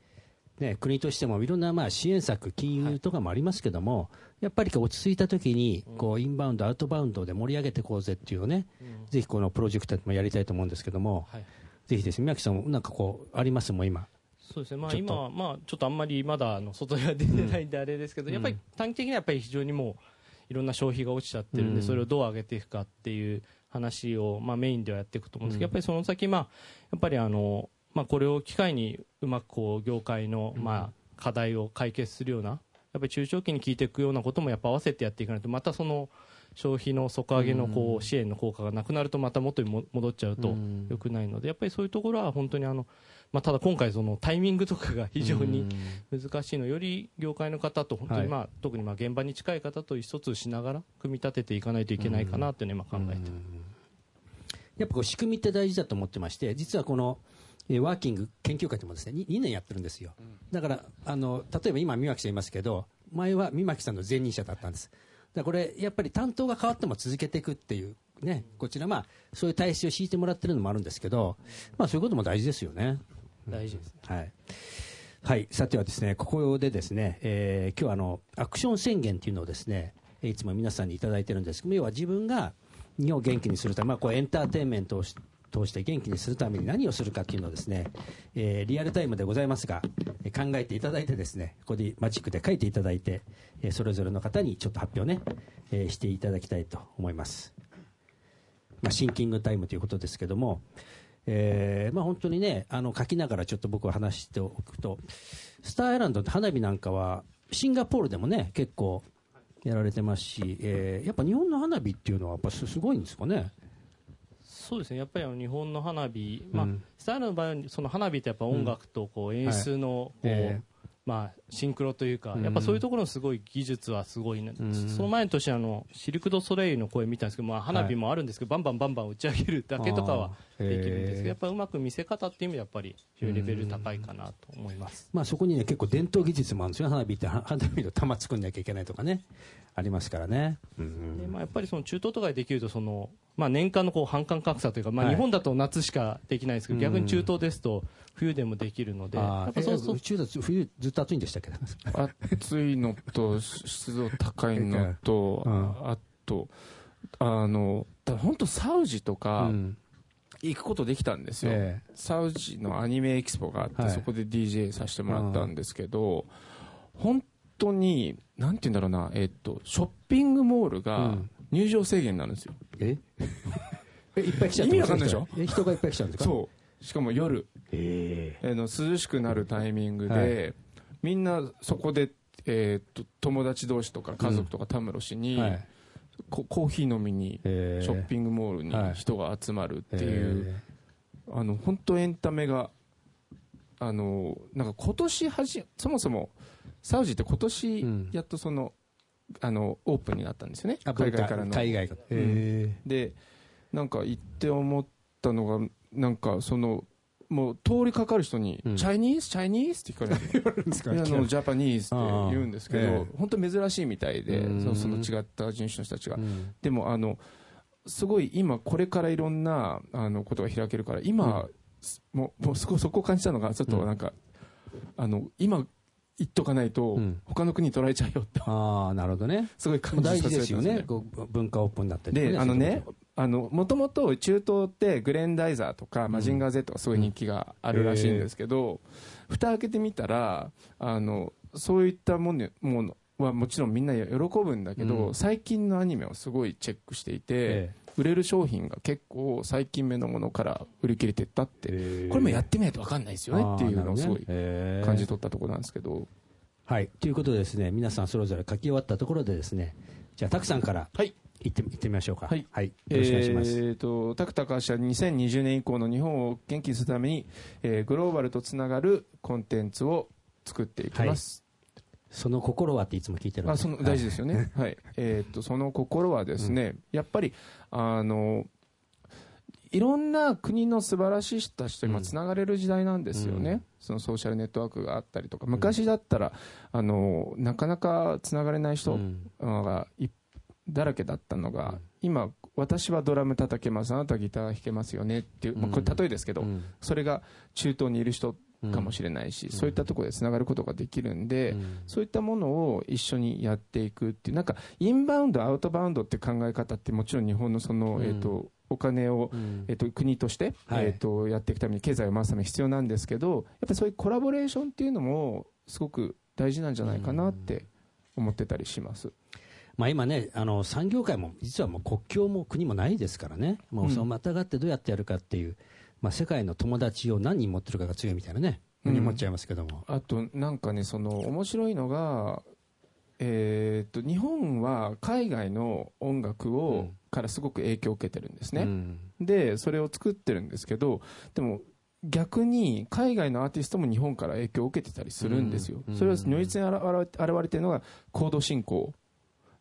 ね、国としてもいろんなまあ支援策、金融とかもありますけども、やっぱりこう落ち着いたときに、こうインバウンド、アウトバウンドで盛り上げていこうぜっていうのをね、ぜひこのプロジェクトもやりたいと思うんですけども、はい。ぜひですね、宮城さんもなんかこう、ありますもん、今？そうですね、まあ、今は、まあ、ちょっとあんまりまだあの外には出てないんであれですけど、やっぱり短期的にはやっぱり非常にもういろんな消費が落ちちゃってるんで、うん。それをどう上げていくかっていう話を、まあ、メインではやっていくと思うんですけど、やっぱりその先、まあ、やっぱりあの、まあ、これを機会にうまくこう業界の、まあ、課題を解決するような、やっぱり中長期に効いていくようなこともやっぱ合わせてやっていかないと、またその消費の底上げのこう支援の効果がなくなると、また元にも戻っちゃうとよくないので、やっぱりそういうところは本当にあの、まあ、ただ今回、そのタイミングとかが非常に難しいのより業界の方と本当に、まあ特にまあ現場に近い方と意思疎通しながら組み立てていかないといけないかなっていうのを今考えてやっぱこう仕組みって大事だと思ってまして、実はこのえーワーキング研究会でもですね 2, 年やってるんですよ、だからあの例えば今三巻さんいますけど前は三巻さんの前任者だったんですこれやっぱり担当が変わっても続けていくっていうねこちらまあそういう体制を敷いてもらってるのもあるんですけどまあそういうことも大事ですよね。大事です。ねはい。はい、さてはですね、ここでですね、えー今日はあの、アクション宣言っていうのをですね、いつも皆さんにいただいてるんですけど、要は自分が日本を元気にするため、まあ、こうエンターテインメントをし通して元気にするために何をするかっていうのをですね、えーリアルタイムでございますが、えー考えていただいてですね、ここでマジックで書いていただいて、えーそれぞれの方にちょっと発表ね、えーしていただきたいと思います。まあ、シンキングタイムということですけども、えーまあ、本当にね、あの書きながらちょっと僕は話しておくと、スターアイランドって花火なんかは、シンガポールでもね、結構やられてますし、えーやっぱ日本の花火っていうのは、やっぱすごいんですかね？そうですね。やっぱりあの日本の花火、まあうん。スタイルの場合はその花火ってやっぱ音楽とこう演出のこう、えまあ、シンクロというか、うん。やっぱそういうところのすごい技術はすごいな、ん。その前の年あのシルク・ド・ソレイユの公演見たんですけど、まあ、花火もあるんですけど、バンバンバンバン打ち上げるだけとかはできるんですけどやっぱうまく見せ方っていう意味でやっぱり非常にレベル高いかなと思います。まあ、そこにね、結構伝統技術もあるんですよ、花火って、は花火の玉作んなきゃいけないとかね、ありますからね。うん。でまあ、やっぱりその中東とかでできるとその、まあ、年間のこう反感格差というか、まあ、はい。日本だと夏しかできないんですけど、うん。逆に中東ですと冬でもできるので、やっぱそうそう。え中途冬ずっと暑いんでしたっけ？暑いのと湿度高いのと、うん。あとあの本当サウジとかうん。行くことできたんですよ、えサウジのアニメエキスポがあって、はい。そこで DJ させてもらったんですけど、本当になんて言うんだろうな、えっと、ショッピングモールうがん。入場制限なんですよ、え？えいっぱい来ちゃって意味わかんないでしょ？え人がいっぱい来ちゃうんですか？そうしかも夜。えあの涼しくなるタイミングで、はい。みんなそこで、えー、と友達同士とか家族とかたむろしに、はい。こコーヒー飲みにえショッピングモールにはい人が集まるっていう、あの本当エンタメがあのなんか今年はじそもそもサウジって今年うん。やっとその、あのオープンになったんですよね。あ海外からの。海外から。えでなんか行って思ったのがなんかそのもう通りかかる人に「うん。チャイニーズチャイニーズ?」って聞かれる んですよえですか？あの Japanese って言うんですけど、本当珍しいみたいで、うん。そのその違った人種の人たちが、うん。でもあのすごい今これからいろんなあのことが開けるから今、もうもうそこそこを感じたのがちょっとなんか、あの今言っとかないと、うん。他の国に取られちゃうよって。ああなるほどね。すごい感じさせられたん事ですよね。文化オープンになってで、あのねもともと中東ってグレンダイザーとかマジンガー Z がすごい人気があるらしいんですけど、蓋開けてみたら、あの、そういったものものはもちろんみんな喜ぶんだけど、うん。最近のアニメをすごいチェックしていて、え売れる商品が結構最近目のものから売り切れてったって、えこれもやってみないと分かんないですよねっていうのをすごいい感じ取ったところなんですけど、はい。ということでですね皆さんそれぞれ書き終わったところでですねじゃあたくさんからはい行って行ってみましょうか。はい。よろしくお願いします、えー、とタクタカ氏は2020年以降の日本を元気にするために、えーグローバルとつながるコンテンツを作っていきます、その心はっていつも聞いてるあその大事ですよね、はい。えー、とその心はですね、やっぱりあのいろんな国の素晴らしい人たちと今つながれる時代なんですよね、うん。そのソーシャルネットワークがあったりとか昔だったら、あのなかなかつながれない人、うん。がいだらけだったのが、今私はドラム叩けます。あなたはギター弾けますよねっていう、まあ、これ例えですけど、うん。それが中東にいる人かもしれないし、そういったところでつながることができるんで、うん。そういったものを一緒にやっていくっていうなんかインバウンドアウトバウンドって考え方ってもちろん日本のその、うん。えー、とお金を、うん。えー、と国として、はい。えー、とやっていくために経済を回すために必要なんですけどやっぱりそういうコラボレーションっていうのもすごく大事なんじゃないかなって思ってたりします。まあ、今ね、あの産業界も実はもう国境も国もないですからね、もうそのまたがってどうやってやるかっていう、まあ、世界の友達を何人持ってるかが強いみたいなね、ふうに思っちゃいますけども。あとなんかねその面白いのが、えー、と日本は海外の音楽を、うん。からすごく影響を受けてるんですね、うん。でそれを作ってるんですけどでも逆に海外のアーティストも日本から影響を受けてたりするんですよ、うん。それは如実に現れてるのがコード進行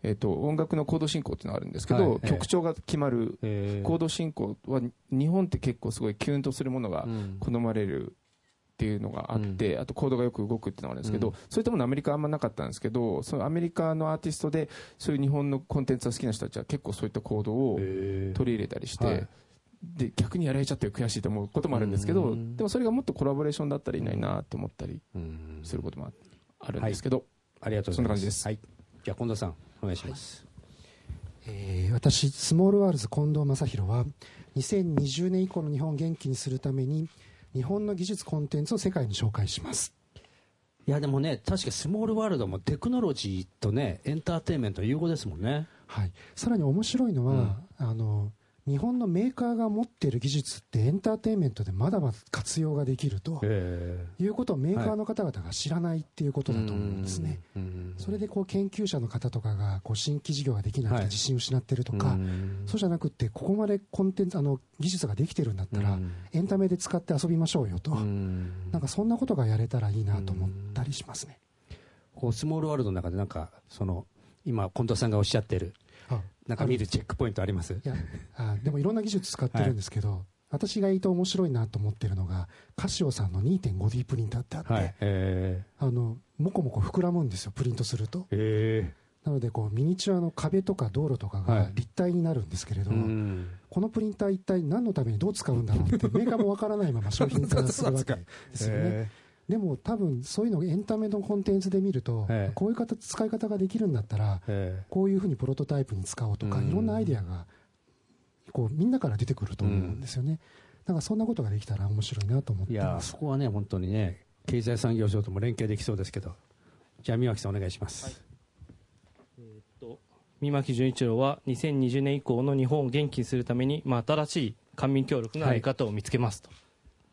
えっと音楽のコード進行っていうのがあるんですけど、はいええ。曲調が決まるえコード進行は日本って結構すごいキュンとするものがうん。好まれるっていうのがあって、あとコードがよく動くっていうのがあるんですけど、そういったものアメリカはあんまなかったんですけどそのアメリカのアーティストでそういう日本のコンテンツが好きな人たちは結構そういったコードをえ。取り入れたりして、はい。で逆にやられちゃって悔しいと思うこともあるんですけど、うん。でもそれがもっとコラボレーションだったらいいないなって思ったりうん。することもああるんですけど、ありがとうございます。そんな感じです。はい、じゃあ近藤さんお願いします、えー私スモールワールズ近藤正宏は2020年以降の日本を元気にするために日本の技術コンテンツを世界に紹介します。いやでもね確かスモールワールドもテクノロジーとねエンターテインメント融合ですもんね。はい、さらに面白いのは、あの日本のメーカーが持っている技術ってエンターテインメントでまだまだ活用ができるとえいうことをメーカーの方々が知らないっていうことだと思うんですね。それでこう研究者の方とかがこう新規事業ができなくてはい。自信を失ってるとか、そうじゃなくてここまでコンテンツあの技術ができてるんだったら、エンタメで使って遊びましょうよと、なんかそんなことがやれたらいいなと思ったりしますね。こうスモールワールドの中でなんかその今近藤さんがおっしゃってるあなんか見るチェックポイントあります？いやあでもいろんな技術使ってるんですけど、私が意図面白いなと思ってるのがカシオさんの 2.5D プリンターってあって、はい。えあのもこもこ膨らむんですよプリントすると。ー、えなのでこうミニチュアの壁とか道路とかはい。が立体になるんですけれども、ん。このプリンター一体何のためにどう使うんだろうってメーカーもわからないまま商品化するわけですよね、えでも多分そういうのをエンタメのコンテンツで見ると、ええ。こういう形使い方ができるんだったらーえ。こういうふうにプロトタイプに使おうとか、うんいろんなアイデアがこうみんなから出てくると思うんですよね、なんかそんなことができたら面白いなと思っーいやてますそこはね本当にね経済産業省とも連携できそうですけど。じゃあ三脇さんお願いします、三巻純一郎は2020年以降の日本を元気にするために、まあ、新しい官民協力の在り方を見つけますと、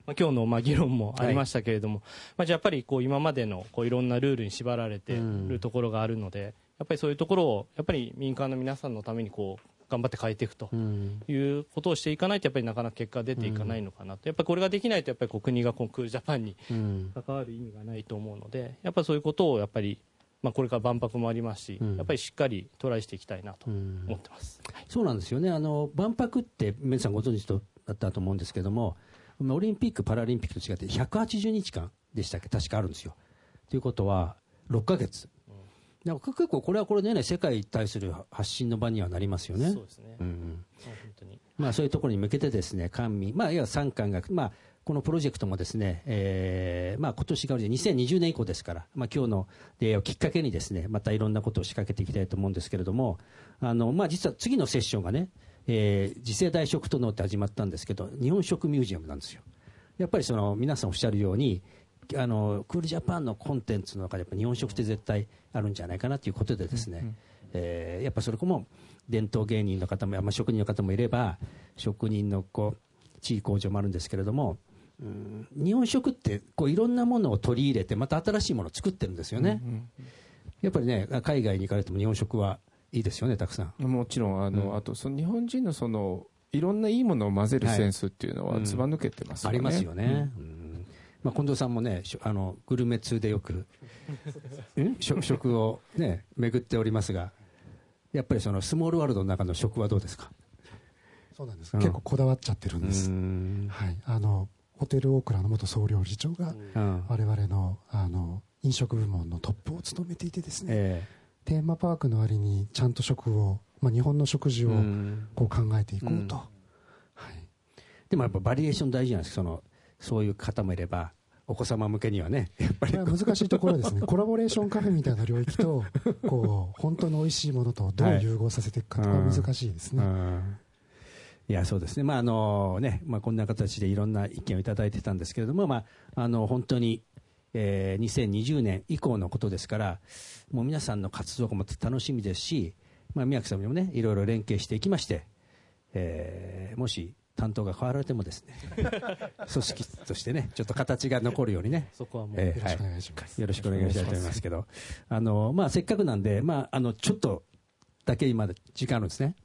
まあ、今日のまあ議論もありましたけれども、まあ、じゃあやっぱりこう今までのこういろんなルールに縛られているところがあるので、やっぱりそういうところをやっぱり民間の皆さんのためにこう頑張って変えていくとうん。いうことをしていかないとやっぱりなかなか結果が出ていかないのかなと、やっぱりこれができないとやっぱりこう国がこうクールジャパンにうん。関わる意味がないと思うのでやっぱりそういうことをやっぱり、まあ、これから万博もありますし、うん。やっぱりしっかりトライしていきたいなとうん。思ってます。そうなんですよね。あの万博って皆さんご存知だったと思うんですけどもオリンピック・パラリンピックと違って180日間でしたっけ？確かあるんですよ。ということは6ヶ月、なんか結構これはこれでね世界に対する発信の場にはなりますよね。そうですね、うんまあそういうところに向けてですね官民、まあ、いわゆる三官学、まあ、このプロジェクトもですね、えーまあ、今年が2020年以降ですから、まあ、今日の出会いをきっかけにですねまたいろんなことを仕掛けていきたいと思うんですけれどもあの、まあ、実は次のセッションがね、えー次世代食と脳って始まったんですけど日本食ミュージアムなんですよ。やっぱりその皆さんおっしゃるようにあのクールジャパンのコンテンツの中でやっぱ日本食って絶対あるんじゃないかなということでですね、えーやっぱそれこも伝統芸人の方も、まあ、職人の方もいれば職人のこう地位向上もあるんですけれども、うん日本食ってこういろんなものを取り入れてまた新しいものを作ってるんですよね、やっぱりね海外に行かれても日本食はいいですよねたくさん。もちろんあの、うん。あとその日本人のそのいろんないいものを混ぜるはい。センスっていうのはうん。ずば抜けてますよね、ありますよね、うん。まあ、近藤さんもねしょあのグルメ通でよく ん？食食をね巡っておりますがやっぱりそのスモールワールドの中の食はどうですか？そうなんです、うん結構こだわっちゃってるんです、ん。はい、あのホテルオークラの元総料理長がうん。我々のあの飲食部門のトップを務めていてですね、えテーマパークの割にちゃんと食を、まあ、日本の食事えをうん。こう考えていこうと、うん。はい、でもやっぱバリエーション大事なんですそのそういう方もいればお子様向けにはねやっぱり難しいところですね。コラボレーションカフェみたいな領域とこう本当に美味しいものとどう融合させていくかとかはい難しいですね、うん。いやそうですね、まああのねまあ、こんな形でいろんな意見をいただいてたんですけれども、まあ、あの本当に、えー2020年以降のことですから、もう皆さんの活動がも楽しみですし、まあ、宮城さんにもね、いろいろ連携していきまして、えーもし担当が変わられてもですね、組織としてね、ちょっと形が残るようにね、そこはもう、えーよろしくお願いします、よろしくお願いしたいと思いますけど、あのまあ、せっかくなんで、まあ、あのちょっとだけ今、時間あるんですね、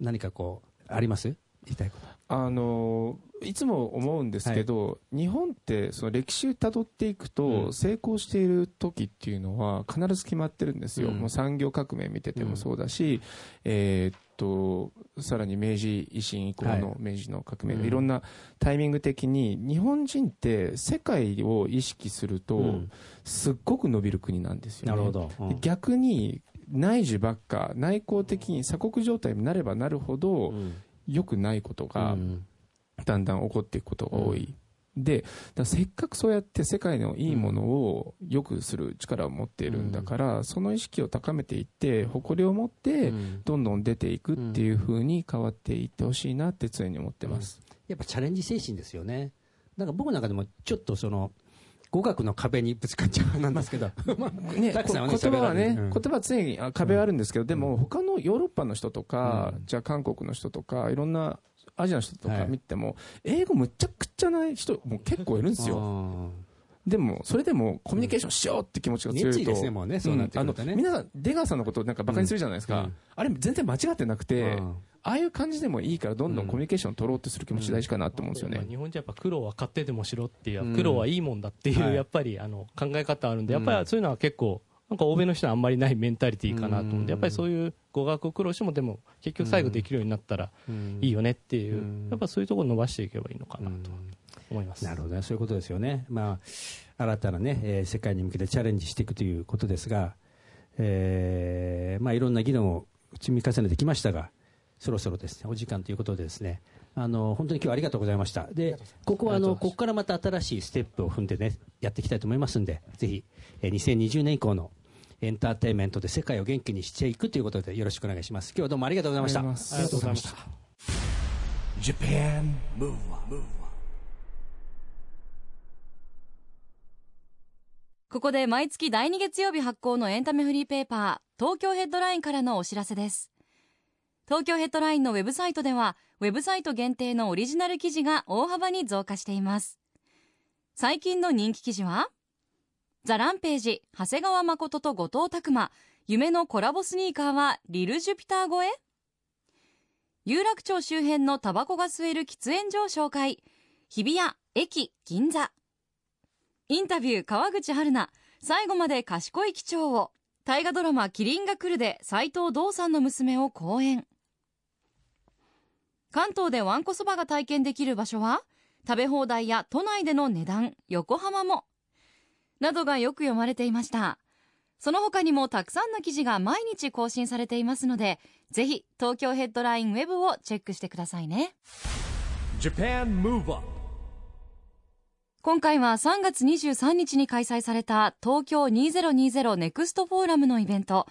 何かこう、あります？言いたいこと。あのいつも思うんですけど、日本ってその歴史たどっていくと、うん。成功している時っていうのは必ず決まってるんですよ、うん。もう産業革命見ててもそうだし、えーっとさらに明治維新以降はの明治の革命、うん。いろんなタイミング的に日本人って世界を意識すると、うん。すっごく伸びる国なんですよね。なるほど、うん。で逆に内需ばっか内向的に鎖国状態になればなるほど、うん良くないことがうん。だんだん起こっていくことが多い、でせっかくそうやって世界のいいものを良くする力を持っているんだから、その意識を高めていって誇りを持ってうん。どんどん出ていくっていう風に変わっていってほしいなって常に思ってます、やっぱチャレンジ精神ですよね。なんか僕の中でもちょっとその語学の壁にぶつかっちゃうなんですけど、言葉はね、言葉は常にあ壁はあるんですけど、でも他のヨーロッパの人とか、うん。じゃあ韓国の人とか、いろんなアジアの人とかはい。見ても、英語むちゃくちゃない人も結構いるんですよ。よ。でも、それでもコミュニケーションしようって気持ちが強いと。熱意ですねもうねそうなってくるとね。皆さん、出川さんのことなんかバカにするじゃないですか。うん。あれ全然間違ってなくて、うんああいう感じでもいいから、どんどんコミュニケーションを取ろうとする気持ち大事かなと思うんですよね。まあ日本人はやっぱ苦労は買ってでもしろっていう、うん。苦労はいいもんだっていう、はい。やっぱりあの考え方あるんで、やっぱうんりそういうのは結構、なんか欧米の人はあんまりないメンタリティーかなと思うんうん。で、やっぱりそういう語学を苦労しても、でも結局最後できるようになったらいいよねっていう、うん。やっぱそういうところを伸ばしていけばいいのかなと思います。なるほどね、そういうことですよね、まあ、新たな、ねえー世界に向けてチャレンジしていくということですが、えーまあ、いろんな議論を積み重ねてきましたが、そろそろですねお時間ということで、ですねあの本当に今日はありがとうございました、でここはあのここからまた新しいステップを踏んで、ね、やっていきたいと思いますんで、ぜひ、えー2020年以降のエンターテインメントで世界を元気にしていくということで、よろしくお願いします。今日はどうもありがとうございました。ありがとうございました。Japan Move Up, ここで毎月第2月曜日発行のエンタメフリーペーパー東京ヘッドラインからのお知らせです東京ヘッドラインのウェブサイトではウェブサイト限定のオリジナル記事が大幅に増加しています。最近の人気記事はザ・ランページ長谷川誠と後藤拓馬夢のコラボスニーカーはリル・ジュピター超え？有楽町周辺のタバコが吸える喫煙所を紹介。日比谷駅銀座。インタビュー川口春奈。最後まで賢い機長を。大河ドラマ「キリンが来る」で斎藤道さんの娘を講演。関東でわんこそばが体験できる場所は食べ放題や都内での値段横浜もなどがよく読まれていました。その他にもたくさんの記事が毎日更新されていますのでぜひ東京ヘッドラインウェブをチェックしてくださいね。Japan Move Up 今回は3月23日に開催された東京2020ネクストフォーラムのイベント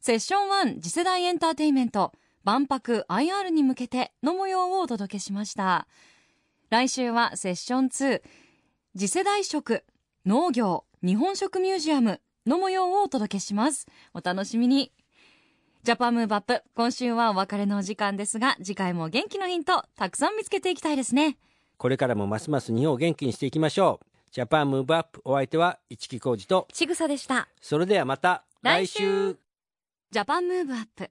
セッション1次世代エンターテインメント万博 IR に向けての模様をお届けしました。来週はセッション2次世代食農業日本食ミュージアムの模様をお届けします。お楽しみに。ジャパンムーブアップ今週はお別れのお時間ですが次回も元気のヒントたくさん見つけていきたいですね。これからもますます日本を元気にしていきましょう。 JAPAN MOVE UP お相手は市木浩二と、ちぐさでした。それではまた来週。来週。 JAPAN MOVE UP